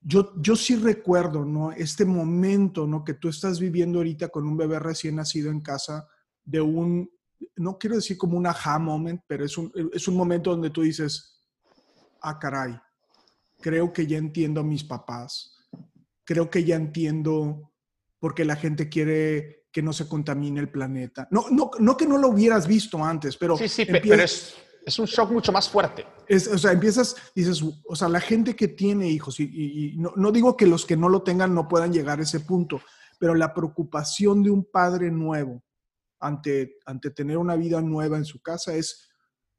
yo, yo sí recuerdo, ¿no? Este momento, ¿no? Que tú estás viviendo ahorita con un bebé recién nacido en casa de un, no quiero decir como un aha moment, pero es un, es un momento donde tú dices, ah, caray, creo que ya entiendo a mis papás, creo que ya entiendo por qué la gente quiere que no se contamine el planeta. No, no, no que no lo hubieras visto antes, pero... Sí, sí, pero es es un shock mucho más fuerte. Es, o sea, empiezas, dices, o sea, la gente que tiene hijos, y, no, no, digo que los que no lo tengan no puedan llegar a ese punto, pero la preocupación de un padre nuevo ante, ante tener una vida nueva en su casa es,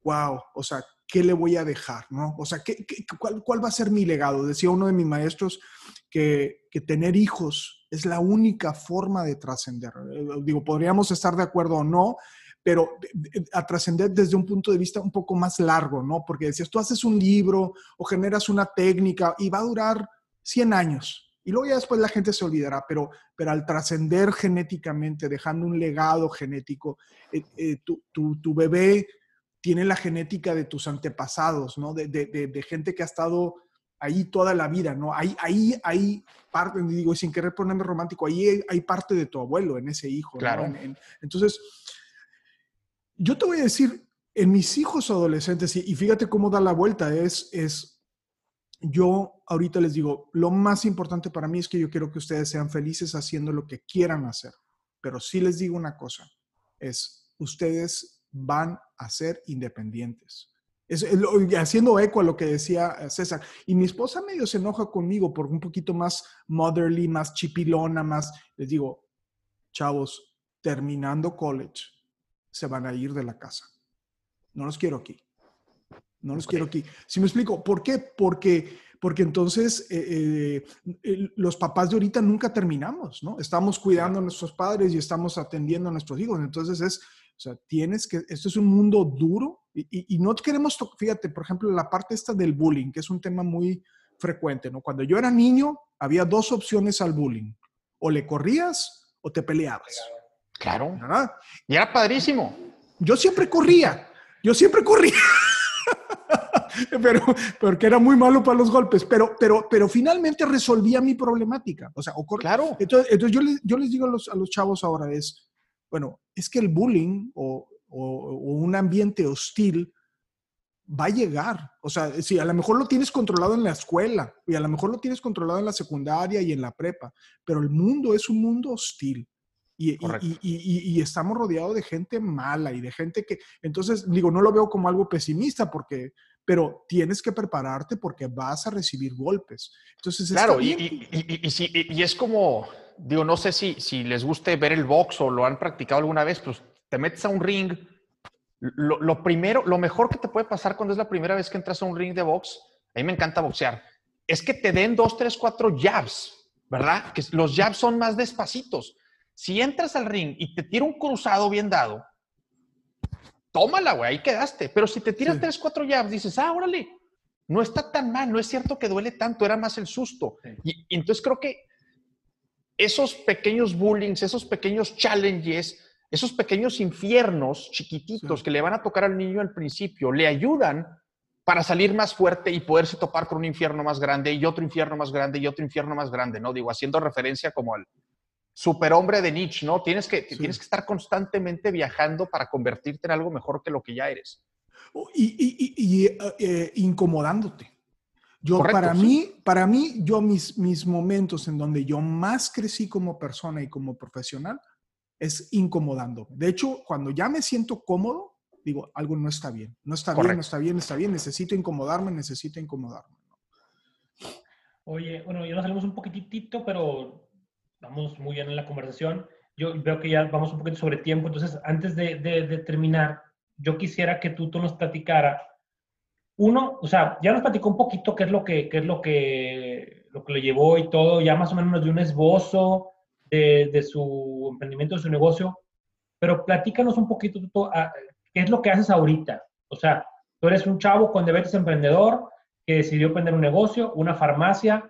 wow, o sea, ¿qué le voy a dejar? ¿no? O sea, ¿qué, cuál, cuál, va a ser mi legado? Decía uno de mis maestros que, que tener hijos es la única forma de trascender. Eh, digo, podríamos estar de acuerdo o no, pero a trascender desde un punto de vista un poco más largo, ¿no? Porque decías, tú haces un libro o generas una técnica y va a durar 100 años. Y luego ya después la gente se olvidará, pero, pero al trascender genéticamente, dejando un legado genético, eh, eh, tu, tu, tu, bebé tiene la genética de tus antepasados, ¿no? De, de, de, gente que ha estado ahí toda la vida, ¿no? Ahí, ahí, ahí parte, digo, sin querer ponerme romántico, ahí hay parte de tu abuelo en ese hijo, claro. entonces, yo te voy a decir, en mis hijos adolescentes, y, fíjate cómo da la vuelta, es, es, yo ahorita les digo, lo más importante para mí es que yo quiero que ustedes sean felices haciendo lo que quieran hacer. Pero sí les digo una cosa, es, ustedes van a ser independientes. Es, haciendo eco a lo que decía César. Y mi esposa medio se enoja conmigo por un poquito más motherly, más chipilona, más, les digo, chavos, terminando college, se van a ir de la casa. No los quiero aquí. No los quiero aquí. Si me explico, ¿por qué? Porque, porque entonces eh, eh, los papás de ahorita nunca terminamos, ¿no? Estamos cuidando a nuestros padres y estamos atendiendo a nuestros hijos. Entonces es, sea, tienes que, esto es un mundo duro y, y, no queremos, fíjate, por ejemplo, la parte esta del bullying, que es un tema muy frecuente, ¿no? Cuando yo era niño, había dos opciones al bullying. O le corrías o te peleabas. Claro. ¿verdad? Y era padrísimo. Yo siempre corría. Yo siempre corría. pero porque era muy malo para los golpes, pero, pero, pero finalmente resolvía mi problemática. O sea, claro. Entonces, entonces yo, les, yo les digo a los, a los, chavos ahora es, bueno, es que el bullying o, o, o, un ambiente hostil va a llegar. O sea, si a lo mejor lo tienes controlado en la escuela y a lo mejor lo tienes controlado en la secundaria y en la prepa, pero el mundo es un mundo hostil. Y, y, y, y, estamos rodeados de gente mala y de gente que, entonces, digo, no lo veo como algo pesimista porque, pero tienes que prepararte porque vas a recibir golpes. Entonces, claro, y, y, es como, digo, no sé si, si les guste ver el box o lo han practicado alguna vez, pues te metes a un ring. Lo, lo primero, lo mejor que te puede pasar cuando es la primera vez que entras a un ring de box, a mí me encanta boxear, es que te den dos, tres, cuatro jabs, ¿verdad? Que los jabs son más despacitos si entras al ring y te tira un cruzado bien dado, tómala, güey, ahí quedaste. Pero si te tiras tres, cuatro jabs, dices, ah, órale, no está tan mal, no es cierto que duele tanto, era más el susto. Y, entonces creo que esos pequeños bullings, esos pequeños challenges, esos pequeños infiernos chiquititos que le van a tocar al niño al principio, le ayudan para salir más fuerte y poderse topar con un infierno más grande y otro infierno más grande y otro infierno más grande, ¿no? Digo, haciendo referencia como al, superhombre de Nietzsche, ¿no? Tienes que, tienes que estar constantemente viajando para convertirte en algo mejor que lo que ya eres. Oh, y, eh, eh, incomodándote. Yo, para mí, para mí, yo mis, mis momentos en donde yo más crecí como persona y como profesional es incomodándome. De hecho, cuando ya me siento cómodo, digo, algo no está bien. No está bien, no está bien, está bien. Necesito incomodarme, necesito incomodarme. Oye, bueno, ya nos salimos un poquitito, pero vamos muy bien en la conversación. Yo veo que ya vamos un poquito sobre tiempo, entonces antes de, de, terminar, yo quisiera que tú, tú nos platicara, uno, o sea, ya nos platicó un poquito qué es lo que, qué es lo que, lo que le llevó y todo, ya más o menos nos dio un esbozo de, de su emprendimiento, de su negocio, pero platícanos un poquito qué es lo que haces ahorita. O sea, tú eres un chavo con diabetes emprendedor que decidió emprender un negocio, una farmacia,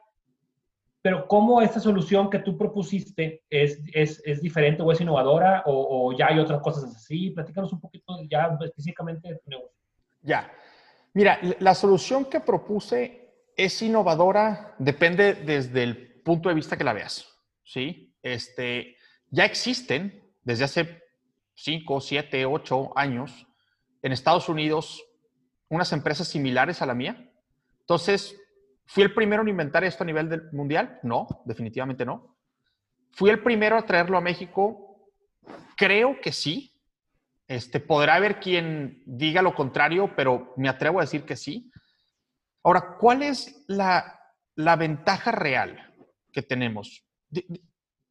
pero ¿cómo esta solución que tú propusiste es, es, es diferente o es innovadora o, ya hay otras cosas así? Platícanos un poquito ya específicamente de tu negocio. Ya. Mira, la solución que propuse es innovadora, depende desde el punto de vista que la veas. ¿sí? Este, ya existen desde hace 5, 7, 8 años en Estados Unidos unas empresas similares a la mía. Entonces, ¿Fui el primero en inventar esto a nivel mundial? No, definitivamente no. ¿Fui el primero a traerlo a México? Creo que sí. Este, podrá haber quien diga lo contrario, pero me atrevo a decir que sí. Ahora, ¿cuál es la, ventaja real que tenemos?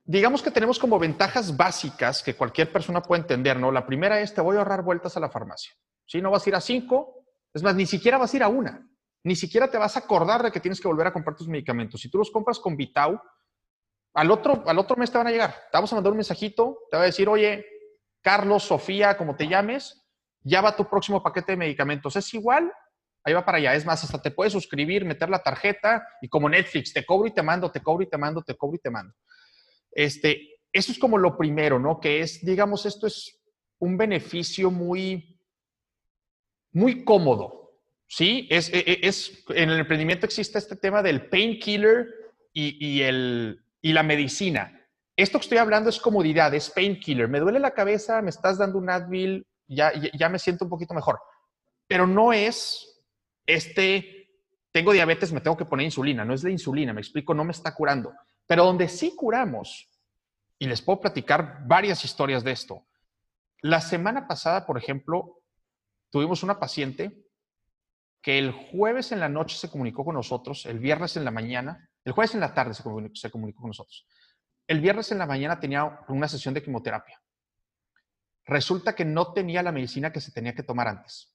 digamos que tenemos como ventajas básicas que cualquier persona puede entender, ¿no? La primera es, te voy a ahorrar vueltas a la farmacia. Si no vas a ir a cinco, es más, ni siquiera vas a ir a una ni siquiera te vas a acordar de que tienes que volver a comprar tus medicamentos. Si tú los compras con Vitau, al otro, al otro mes te van a llegar. Te vamos a mandar un mensajito, te va a decir, oye, Carlos, Sofía, como te llames, ya va tu próximo paquete de medicamentos. Es igual, ahí va para allá. Es más, hasta te puedes suscribir, meter la tarjeta y como Netflix, te cobro y te mando, te cobro y te mando, te cobro y te mando. Este, eso es como lo primero, ¿no? Que es, digamos, esto es un beneficio muy, muy cómodo Sí, es, e, e, es, en el emprendimiento existe este tema del painkiller y, y, la medicina. Esto que estoy hablando es comodidad, es painkiller. Me duele la cabeza, me estás dando un Advil, ya, ya me siento un poquito mejor. Pero no es este, tengo diabetes, me tengo que poner insulina. No es la insulina, me explico, no me está curando. Pero donde sí curamos, y les puedo platicar varias historias de esto. La semana pasada, por ejemplo, tuvimos una paciente que el jueves en la noche se comunicó con nosotros, el viernes en la mañana, el jueves en la tarde se comunicó, con nosotros. El viernes en la mañana tenía una sesión de quimioterapia. Resulta que no tenía la medicina que se tenía que tomar antes.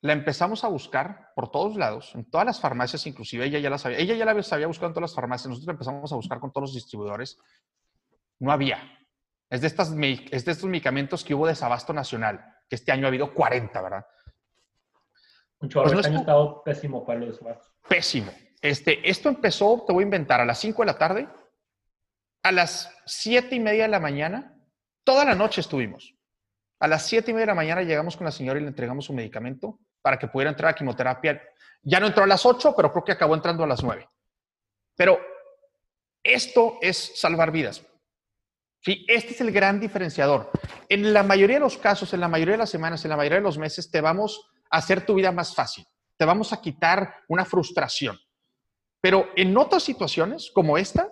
la empezamos a buscar por todos lados, en todas las farmacias, inclusive ella ya la sabía, ella ya la sabía buscando en todas las farmacias, nosotros empezamos a buscar con todos los distribuidores, no había. Es de, estas, es de estos medicamentos que hubo desabasto nacional, que este año ha habido 40, ¿verdad? Un chorro, pues este año ha estado pésimo para los desabastos. Pésimo. Este, esto empezó, te voy a inventar, a las 5 de la tarde, a las 7 y media de la mañana, toda la noche estuvimos. A las 7 y media de la mañana llegamos con la señora y le entregamos su medicamento para que pudiera entrar a quimioterapia. Ya no entró a las 8, pero creo que acabó entrando a las 9. Pero esto es salvar vidas. Sí, este es el gran diferenciador. En la mayoría de los casos, en la mayoría de las semanas, en la mayoría de los meses, te vamos a hacer tu vida más fácil. Te vamos a quitar una frustración. Pero en otras situaciones, como esta,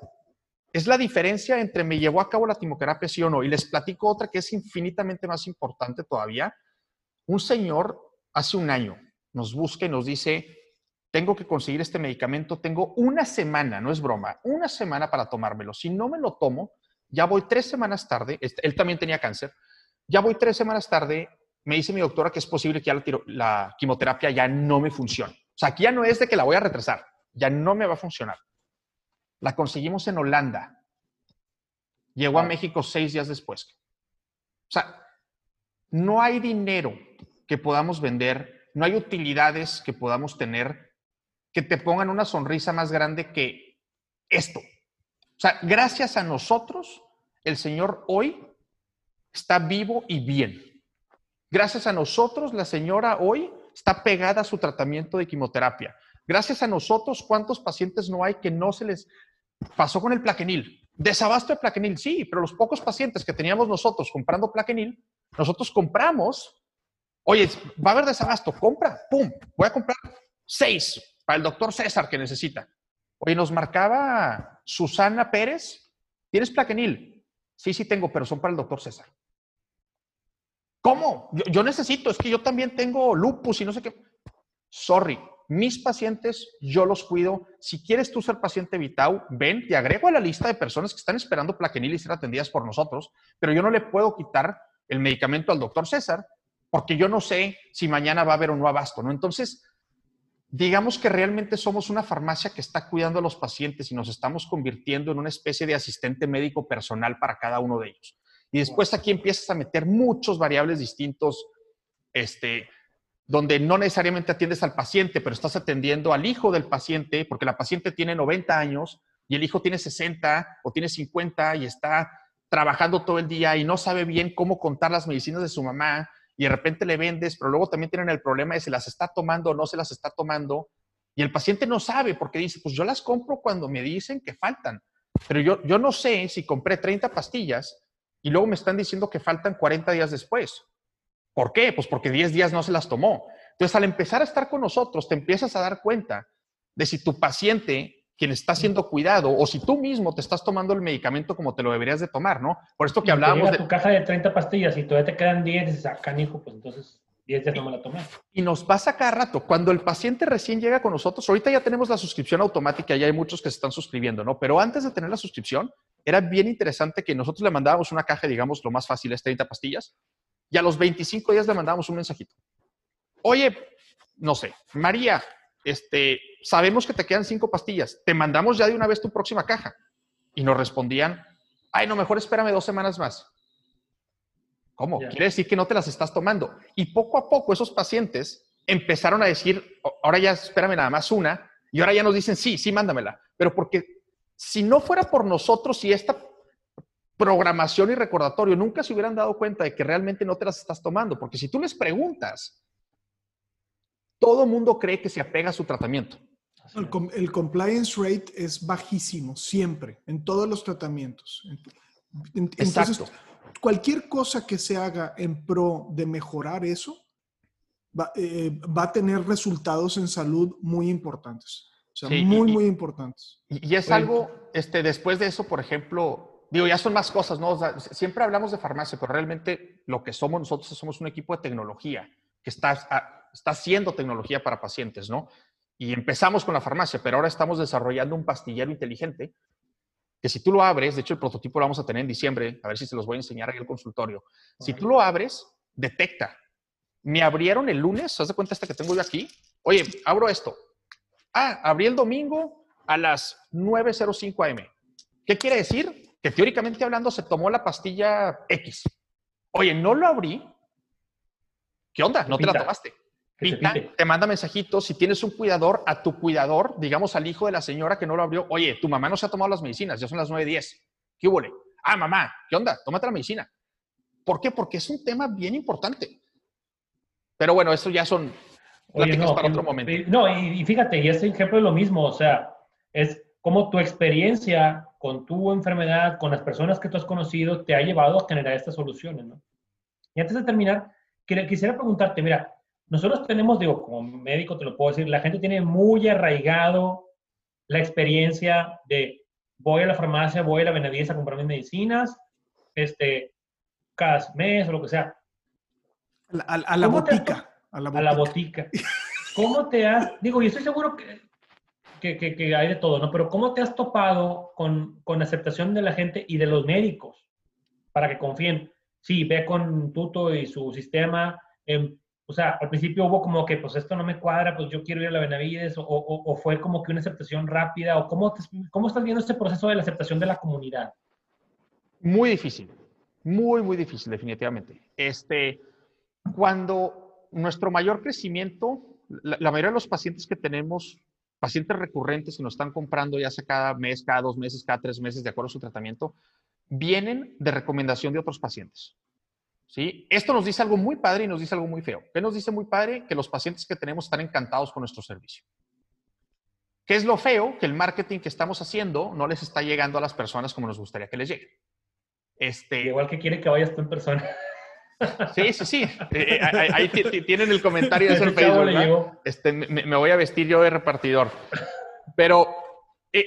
es la diferencia entre me llevó a cabo la quimioterapia sí o no. Y les platico otra que es infinitamente más importante todavía. Un señor hace un año nos busca y nos dice, tengo que conseguir este medicamento, tengo una semana, no es broma, una semana para tomármelo. Si no me lo tomo, ya voy tres semanas tarde, él también tenía cáncer, ya voy tres semanas tarde, me dice mi doctora que es posible que ya la, la quimioterapia ya no me funcione. O sea, aquí ya no es de que la voy a retrasar, ya no me va a funcionar. La conseguimos en Holanda. Llegó a México seis días después. O sea, no hay dinero que podamos vender, no hay utilidades que podamos tener que te pongan una sonrisa más grande que esto. O sea, gracias a nosotros, el Señor hoy está vivo y bien. Gracias a nosotros, la señora hoy está pegada a su tratamiento de quimioterapia. Gracias a nosotros, ¿cuántos pacientes no hay que no se les pasó con el plaquenil? Desabasto de plaquenil, sí, pero los pocos pacientes que teníamos nosotros comprando plaquenil, nosotros compramos Oye, va a haber desabasto, compra, pum, voy a comprar seis para el doctor César que necesita. Oye, nos marcaba Susana Pérez, ¿tienes plaquenil? Sí, sí tengo, pero son para el doctor César. ¿Cómo? Yo, necesito, es que yo también tengo lupus y no sé qué. Sorry, mis pacientes yo los cuido. Si quieres tú ser paciente Vitau, ven, te agrego a la lista de personas que están esperando plaquenil y ser atendidas por nosotros, pero yo no le puedo quitar el medicamento al doctor César porque yo no sé si mañana va a haber o no abasto, ¿no? Entonces, digamos que realmente somos una farmacia que está cuidando a los pacientes y nos estamos convirtiendo en una especie de asistente médico personal para cada uno de ellos. Y después aquí empiezas a meter muchos variables distintos, este, donde no necesariamente atiendes al paciente, pero estás atendiendo al hijo del paciente, porque la paciente tiene 90 años y el hijo tiene 60 o tiene 50 y está trabajando todo el día y no sabe bien cómo contar las medicinas de su mamá y de repente le vendes, pero luego también tienen el problema de si las está tomando o no se las está tomando. Y el paciente no sabe porque dice, pues yo las compro cuando me dicen que faltan. Pero yo, yo no sé si compré 30 pastillas y luego me están diciendo que faltan 40 días después. ¿Por qué? Pues porque 10 días no se las tomó. Entonces, al empezar a estar con nosotros, te empiezas a dar cuenta de si tu paciente quien está siendo cuidado o si tú mismo te estás tomando el medicamento como te lo deberías de tomar, ¿no? Por esto que hablábamos de... tu caja de 30 pastillas y todavía te quedan 10 y dices, ah, canijo, pues entonces 10 ya no me la tomé. Y nos pasa cada rato. Cuando el paciente recién llega con nosotros, ahorita ya tenemos la suscripción automática, ya hay muchos que se están suscribiendo, ¿no? Pero antes de tener la suscripción, era bien interesante que nosotros le mandábamos una caja, digamos, lo más fácil es 30 pastillas, y a los 25 días le mandábamos un mensajito. Oye, no sé, María, este, sabemos que te quedan cinco pastillas, te mandamos ya de una vez tu próxima caja. Y nos respondían, ay, no, mejor espérame dos semanas más. ¿Cómo? Quiere decir que no te las estás tomando. Y poco a poco esos pacientes empezaron a decir, ahora ya espérame nada más una, y ahora ya nos dicen, sí, sí, mándamela. Pero porque si no fuera por nosotros y esta programación y recordatorio, nunca se hubieran dado cuenta de que realmente no te las estás tomando. Porque si tú les preguntas, todo mundo cree que se apega a su tratamiento. El, compliance rate es bajísimo, siempre, en todos los tratamientos. Entonces, cualquier cosa que se haga en pro de mejorar eso, va, eh, a tener resultados en salud muy importantes. O sea, muy, muy importantes. Y, es algo, este, después de eso, por ejemplo, digo, ya son más cosas, ¿no? siempre hablamos de farmacia, pero realmente lo que somos nosotros somos un equipo de tecnología que está está haciendo tecnología para pacientes, ¿no? Y empezamos con la farmacia, pero ahora estamos desarrollando un pastillero inteligente que si tú lo abres, de hecho el prototipo lo vamos a tener en diciembre, a ver si se los voy a enseñar en el consultorio. Si tú lo abres, detecta Me abrieron el lunes, ¿haz de cuenta esta que tengo yo aquí? Oye, abro esto. Ah, abrí el domingo a las 9.05 am. ¿Qué quiere decir? Que teóricamente hablando se tomó la pastilla X. Oye, no lo abrí. ¿Qué onda? ¿No te la tomaste? te manda mensajitos. Si tienes un cuidador, a tu cuidador, digamos al hijo de la señora que no lo abrió, oye, tu mamá no se ha tomado las medicinas, ya son las 9.10. ¿Qué hubo? Ah, mamá, ¿qué onda? Tómate la medicina. ¿Por qué? Porque es un tema bien importante. Pero bueno, eso ya son Oye, no, para otro momento. No, y, fíjate, y este ejemplo es lo mismo, o sea, es como tu experiencia con tu enfermedad, con las personas que tú has conocido, te ha llevado a generar estas soluciones, ¿no? Y antes de terminar, quisiera preguntarte, mira, nosotros tenemos, digo, como médico te lo puedo decir, la gente tiene muy arraigado la experiencia de voy a la farmacia, voy a la Benavides a comprar mis medicinas, este, cada mes o lo que sea. A, la botica, a la botica. ¿Cómo te has, digo, y estoy seguro que, que, que, hay de todo, ¿no? Pero ¿cómo te has topado con, con aceptación de la gente y de los médicos para que confíen? Sí, ve con Tuto y su sistema. o sea, al principio hubo como que, pues esto no me cuadra, pues yo quiero ir a la Benavides, o, o, fue como que una aceptación rápida, o cómo, cómo estás viendo este proceso de la aceptación de la comunidad. Muy difícil, muy, muy difícil, definitivamente. Este, cuando nuestro mayor crecimiento, la, mayoría de los pacientes que tenemos, pacientes recurrentes que nos están comprando ya sea cada mes, cada dos meses, cada tres meses, de acuerdo a su tratamiento, vienen de recomendación de otros pacientes. ¿Sí? Esto nos dice algo muy padre y nos dice algo muy feo. ¿Qué nos dice muy padre? Que los pacientes que tenemos están encantados con nuestro servicio. ¿Qué es lo feo? Que el marketing que estamos haciendo no les está llegando a las personas como nos gustaría que les llegue. Este, Igual que quiere que vayas tú en persona. Sí, sí, sí. Eh, eh, ahí, tienen el comentario de Facebook. Este, me, voy a vestir yo de repartidor. Pero, eh,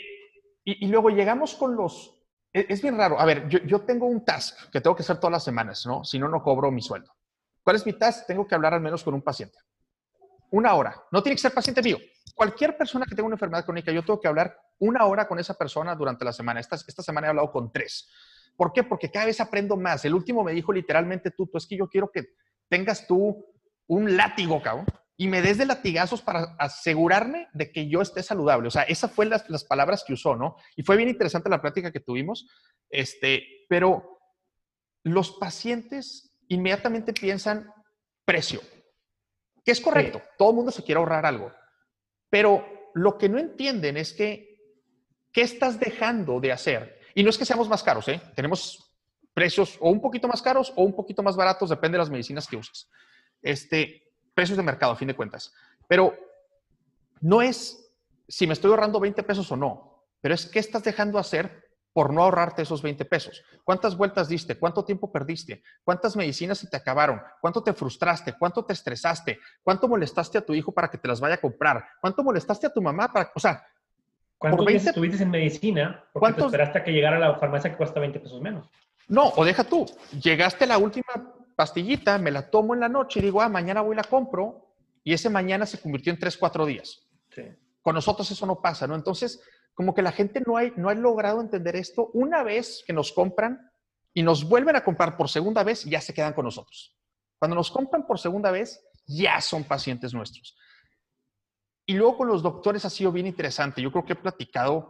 y, luego llegamos con los... E, es, bien raro. A ver, yo, yo, tengo un task que tengo que hacer todas las semanas, ¿no? Si no, no cobro mi sueldo. ¿Cuál es mi task? Tengo que hablar al menos con un paciente. Una hora. No tiene que ser paciente mío. Cualquier persona que tenga una enfermedad crónica, yo tengo que hablar una hora con esa persona durante la semana. Esta, esta semana he hablado con tres. ¿Por qué? Porque cada vez aprendo más. El último me dijo literalmente tú, tú es que yo quiero que tengas tú un látigo, cabrón, y me des de latigazos para asegurarme de que yo esté saludable. O sea, esas fueron las, las, palabras que usó, ¿no? Y fue bien interesante la práctica que tuvimos, este, pero los pacientes inmediatamente piensan precio, que es correcto, todo el mundo se quiere ahorrar algo, pero lo que no entienden es que, ¿qué estás dejando de hacer? Y no es que seamos más caros, ¿eh? Tenemos precios o un poquito más caros o un poquito más baratos, depende de las medicinas que uses. Este, precios de mercado, a fin de cuentas. Pero no es si me estoy ahorrando 20 pesos o no, pero es qué estás dejando hacer por no ahorrarte esos 20 pesos. ¿Cuántas vueltas diste? ¿Cuánto tiempo perdiste? ¿Cuántas medicinas se te acabaron? ¿Cuánto te frustraste? ¿Cuánto te estresaste? ¿Cuánto molestaste a tu hijo para que te las vaya a comprar? ¿Cuánto molestaste a tu mamá para, o sea, ¿Cuántos días estuviste en medicina? Porque te esperaste a que llegara a la farmacia que cuesta 20 pesos menos. No, o deja tú. Llegaste a la última pastillita, me la tomo en la noche y digo, ah, mañana voy y la compro. Y ese mañana se convirtió en 3, 4 días. Sí. Con nosotros eso no pasa, ¿no? Entonces, como que la gente no, hay, no ha logrado entender esto. Una vez que nos compran y nos vuelven a comprar por segunda vez, ya se quedan con nosotros. Cuando nos compran por segunda vez, ya son pacientes nuestros. Y luego con los doctores ha sido bien interesante. Yo creo que he platicado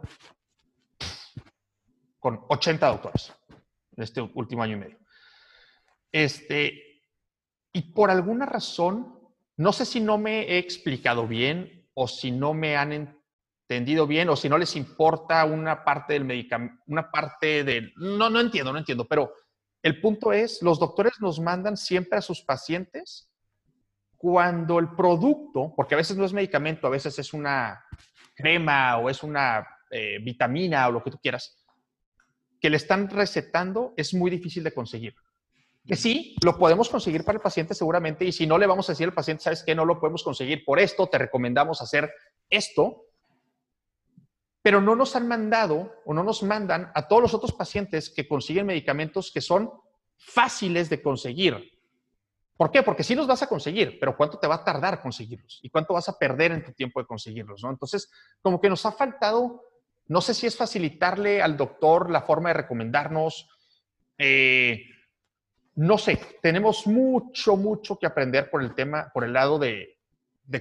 con 80 doctores en este último año y medio. Este, y por alguna razón, no sé si no me he explicado bien o si no me han entendido bien o si no les importa una parte del medicamento, una parte del... No, no entiendo, no entiendo, pero el punto es, los doctores nos mandan siempre a sus pacientes cuando el producto, porque a veces no es medicamento, a veces es una crema o es una eh, vitamina o lo que tú quieras, que le están recetando es muy difícil de conseguir. Que sí, lo podemos conseguir para el paciente seguramente y si no le vamos a decir al paciente, sabes que no lo podemos conseguir por esto, te recomendamos hacer esto, pero no nos han mandado o no nos mandan a todos los otros pacientes que consiguen medicamentos que son fáciles de conseguir. ¿Por qué? Porque sí los vas a conseguir, pero ¿cuánto te va a tardar conseguirlos? ¿Y cuánto vas a perder en tu tiempo de conseguirlos? ¿no? Entonces, como que nos ha faltado, no sé si es facilitarle al doctor la forma de recomendarnos, eh, no sé, tenemos mucho, mucho que aprender por el tema, por el lado de,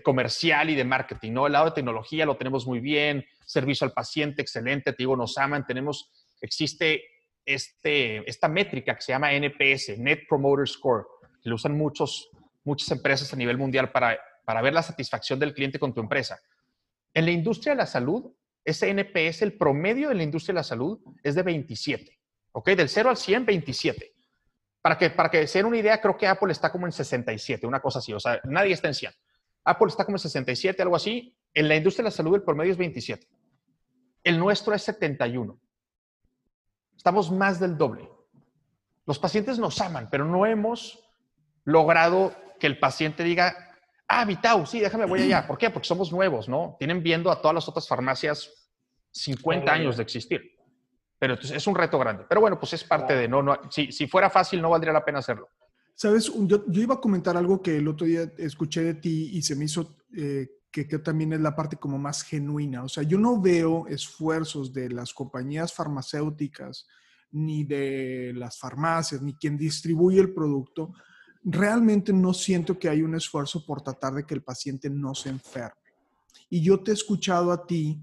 comercial y de marketing, ¿no? El lado de tecnología lo tenemos muy bien, servicio al paciente, excelente, te digo, nos aman, tenemos, existe este, esta métrica que se llama NPS, Net Promoter Score, lo usan muchos, muchas empresas a nivel mundial para, para ver la satisfacción del cliente con tu empresa. En la industria de la salud, ese NPS, el promedio de la industria de la salud es de 27, ¿ok? Del 0 al 100, 27. Para que, para que se una idea, creo que Apple está como en 67, una cosa así. O sea, nadie está en 100. Apple está como en 67, algo así. En la industria de la salud el promedio es 27. El nuestro es 71. Estamos más del doble. Los pacientes nos aman, pero no hemos logrado que el paciente diga, ah, Vitau, sí, déjame, voy allá. ¿Por qué? Porque somos nuevos, ¿no? Tienen viendo a todas las otras farmacias 50 años de existir. Pero entonces es un reto grande. Pero bueno, pues es parte de, no, no si, si, fuera fácil, no valdría la pena hacerlo. Sabes, yo, yo, iba a comentar algo que el otro día escuché de ti y se me hizo eh, que, que, también es la parte como más genuina. O sea, yo no veo esfuerzos de las compañías farmacéuticas ni de las farmacias, ni quien distribuye el producto. Realmente no siento que hay un esfuerzo por tratar de que el paciente no se enferme. Y yo te he escuchado a ti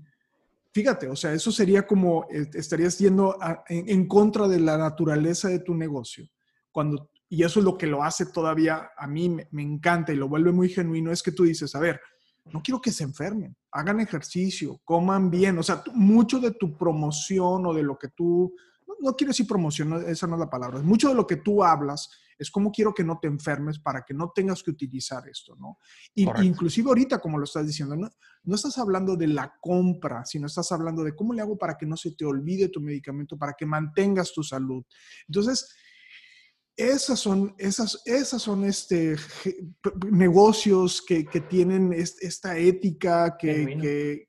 Fíjate, o sea, eso sería como eh, estarías yendo en, contra de la naturaleza de tu negocio. Cuando, y eso es lo que lo hace todavía, a mí me, me, encanta y lo vuelve muy genuino, es que tú dices, a ver, no quiero que se enfermen, hagan ejercicio, coman bien, o sea, mucho de tu promoción o de lo que tú no, quiero decir promoción, esa no es la palabra. Mucho de lo que tú hablas es cómo quiero que no te enfermes para que no tengas que utilizar esto, ¿no? Y, inclusive ahorita, como lo estás diciendo, no, no estás hablando de la compra, sino estás hablando de cómo le hago para que no se te olvide tu medicamento, para que mantengas tu salud. Entonces, esas son, esas, esas son este, negocios que, que tienen esta ética, que,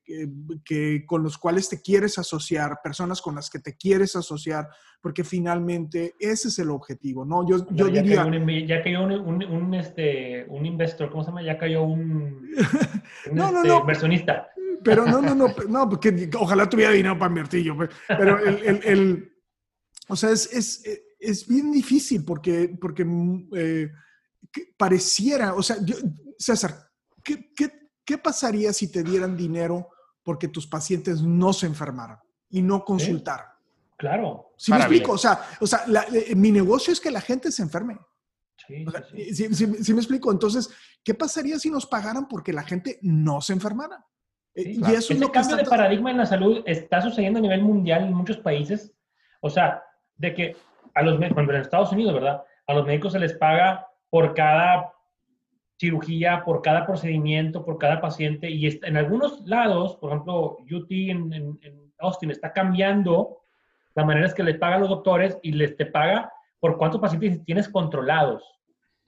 que, con los cuales te quieres asociar, personas con las que te quieres asociar, porque finalmente ese es el objetivo, ¿no? Yo, yo ya diría... Cayó un, ya cayó un, un, este, un investor, ¿cómo se llama? Ya cayó un, no, este, no, inversionista. Pero no, no, no, no, porque ojalá tuviera dinero para invertir pues, pero el, el, el o sea, es, es es bien difícil porque, porque mm, eh, pareciera, o sea, César, ¿qué, ¿qué, pasaría si te dieran dinero porque tus pacientes no se enfermaran y no consultaran? Claro. ¿Sí me explico? O sea, o sea eh, mi negocio es que la gente se enferme. Sí, sí, sí. me explico? Entonces, ¿qué pasaría si nos pagaran porque la gente no se enfermara? Eh, y eso es lo cambio de paradigma en la salud está sucediendo a nivel mundial en muchos países. O sea, de que a los cuando en Estados Unidos, ¿verdad? A los médicos se les paga por cada cirugía, por cada procedimiento, por cada paciente. Y en algunos lados, por ejemplo, UT en, Austin está cambiando la manera en que les pagan los doctores y les te paga por cuántos pacientes tienes controlados.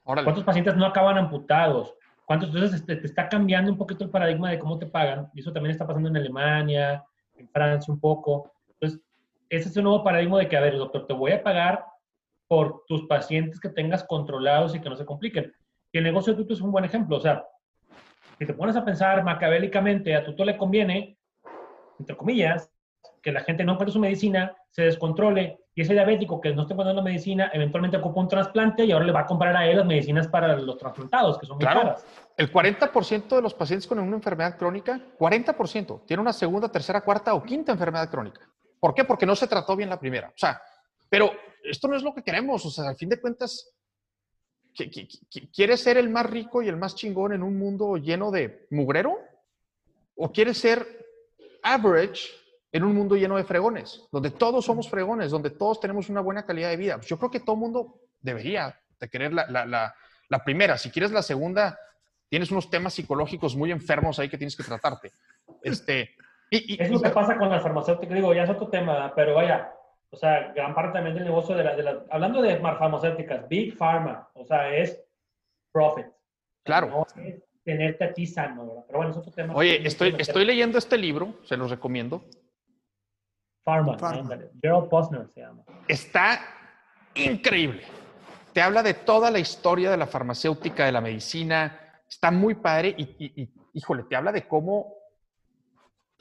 ¿Cuántos pacientes no acaban amputados? ¿Cuántos? Entonces este, te está cambiando un poquito el paradigma de cómo te pagan. Y eso también está pasando en Alemania, en Francia un poco. Ese es un nuevo paradigma de que, a ver, doctor, te voy a pagar por tus pacientes que tengas controlados y que no se compliquen. Y el negocio de Tuto es un buen ejemplo. O sea, si te pones a pensar macabélicamente, a Tuto le conviene, entre comillas, que la gente no encuentre su medicina, se descontrole y ese diabético que no esté poniendo medicina, eventualmente ocupa un trasplante y ahora le va a comprar a él las medicinas para los trasplantados, que son muy caras. El 40% de los pacientes con una enfermedad crónica, 40%, tiene una segunda, tercera, cuarta o quinta enfermedad crónica. ¿Por qué? Porque no se trató bien la primera. O sea, pero esto no es lo que queremos. O sea, al fin de cuentas, ¿quieres ser el más rico y el más chingón en un mundo lleno de mugrero? ¿O quieres ser average en un mundo lleno de fregones, donde todos somos fregones, donde todos tenemos una buena calidad de vida? Yo creo que todo mundo debería de querer la, la, la primera. Si quieres la segunda, tienes unos temas psicológicos muy enfermos ahí que tienes que tratarte. Este, es lo que pasa con las farmacéuticas, digo, ya es otro tema, pero vaya, o sea, gran parte también del negocio de la, hablando de farmacéuticas, Big Pharma, o sea, es profit. Claro. No es tenerte a ti sano, ¿verdad? Pero bueno, es otro tema. Oye, estoy, estoy leyendo este libro, se los recomiendo. Pharma, Pharma. Gerald Posner se llama. Está increíble. Te habla de toda la historia de la farmacéutica, de la medicina. Está muy padre y, y híjole, te habla de cómo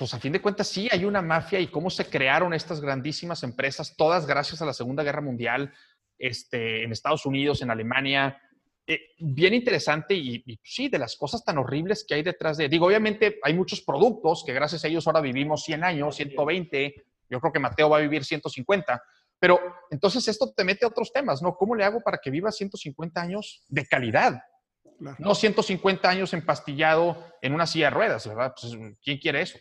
pues a fin de cuentas sí hay una mafia y cómo se crearon estas grandísimas empresas, todas gracias a la Segunda Guerra Mundial. este, en Estados Unidos, en Alemania. Eh, bien interesante y, sí, de las cosas tan horribles que hay detrás de... Digo, obviamente hay muchos productos que gracias a ellos ahora vivimos 100 años, 120, yo creo que Mateo va a vivir 150, pero entonces esto te mete a otros temas, ¿no? ¿Cómo le hago para que viva 150 años de calidad? No 150 años empastillado en una silla de ruedas, ¿verdad? Pues, ¿quién quiere eso?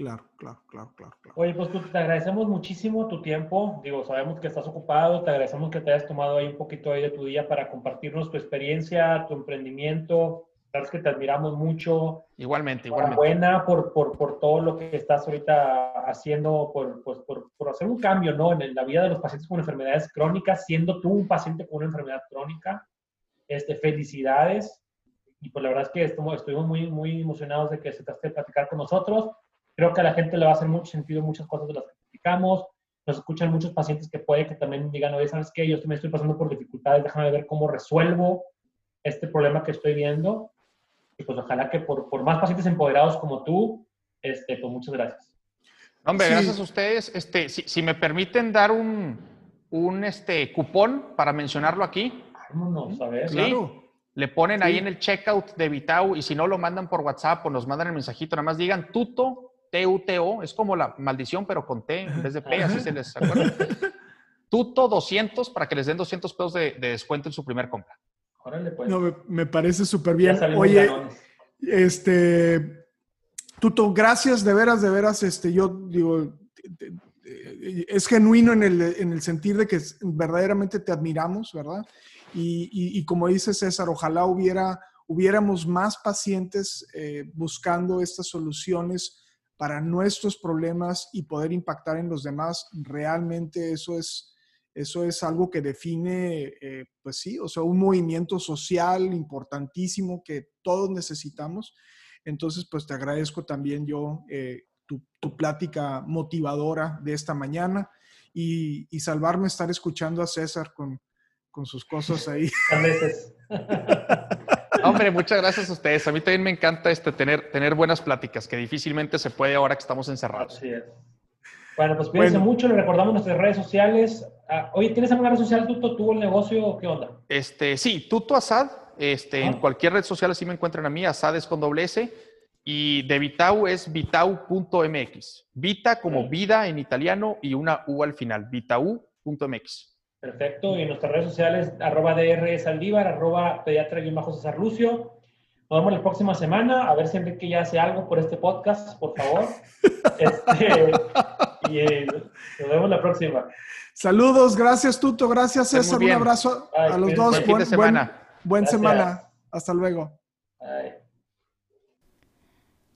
Claro, claro, claro, claro, Oye, pues te agradecemos muchísimo tu tiempo. Digo, sabemos que estás ocupado, te agradecemos que te hayas tomado ahí un poquito ahí de tu día para compartirnos tu experiencia, tu emprendimiento. Sabes que te admiramos mucho. Igualmente, igualmente. Buena por, por, por todo lo que estás ahorita haciendo, por, pues, por, por, hacer un cambio, ¿no? En la vida de los pacientes con enfermedades crónicas, siendo tú un paciente con una enfermedad crónica. Este, felicidades. Y pues la verdad es que estuvimos, muy, muy emocionados de que se te platicar con nosotros. Creo que a la gente le va a hacer mucho sentido muchas cosas de las que platicamos. Nos escuchan muchos pacientes que puede que también digan, oye, ¿sabes qué? Yo también estoy pasando por dificultades, déjame ver cómo resuelvo este problema que estoy viendo. Y pues ojalá que por, por más pacientes empoderados como tú, este, pues muchas gracias. Hombre, gracias a ustedes. Este, si, si, me permiten dar un, un este, cupón para mencionarlo aquí. Vámonos, a ver. ¿Sí? Claro. Le ponen ahí en el checkout de Vitao y si no lo mandan por WhatsApp o nos mandan el mensajito, nada más digan tuto T-U-T-O, es como la maldición, pero con T en vez de P, así se les acuerda. Tuto 200 para que les den 200 pesos de, descuento en su primer compra. Órale, pues. No, me, parece súper bien. Oye, este, Tuto, gracias, de veras, de veras, este, yo digo, es genuino en el, en el sentir de que verdaderamente te admiramos, ¿verdad? Y, como dice César, ojalá hubiera, hubiéramos más pacientes eh, buscando estas soluciones para nuestros problemas y poder impactar en los demás, realmente eso es, eso es algo que define, eh, pues sí, o sea, un movimiento social importantísimo que todos necesitamos. Entonces, pues te agradezco también yo eh, tu, plática motivadora de esta mañana y, y, salvarme estar escuchando a César con, con sus cosas ahí. A veces. Hombre, muchas gracias a ustedes. A mí también me encanta este, tener, tener buenas pláticas, que difícilmente se puede ahora que estamos encerrados. Así es. Bueno, pues cuídense mucho, le recordamos nuestras redes sociales. Ah, oye, ¿tienes alguna red social, Tuto? ¿Tuvo el negocio o qué onda? Este, sí, Tuto Asad. Este, En ah. cualquier red social así me encuentran a mí, Asad es con doble S. Y de Vitau es vitau.mx. Vita como vida en italiano y una U al final, vitau.mx. Perfecto. Y en nuestras redes sociales, arroba DR Saldívar, arroba pediatra bajo César Lucio. Nos vemos la próxima semana. A ver si Enrique ya hace algo por este podcast, por favor. Este, y eh, nos vemos la próxima. Saludos, gracias Tuto, gracias César, un abrazo a los dos. Buen, semana. Buen, semana. Hasta luego.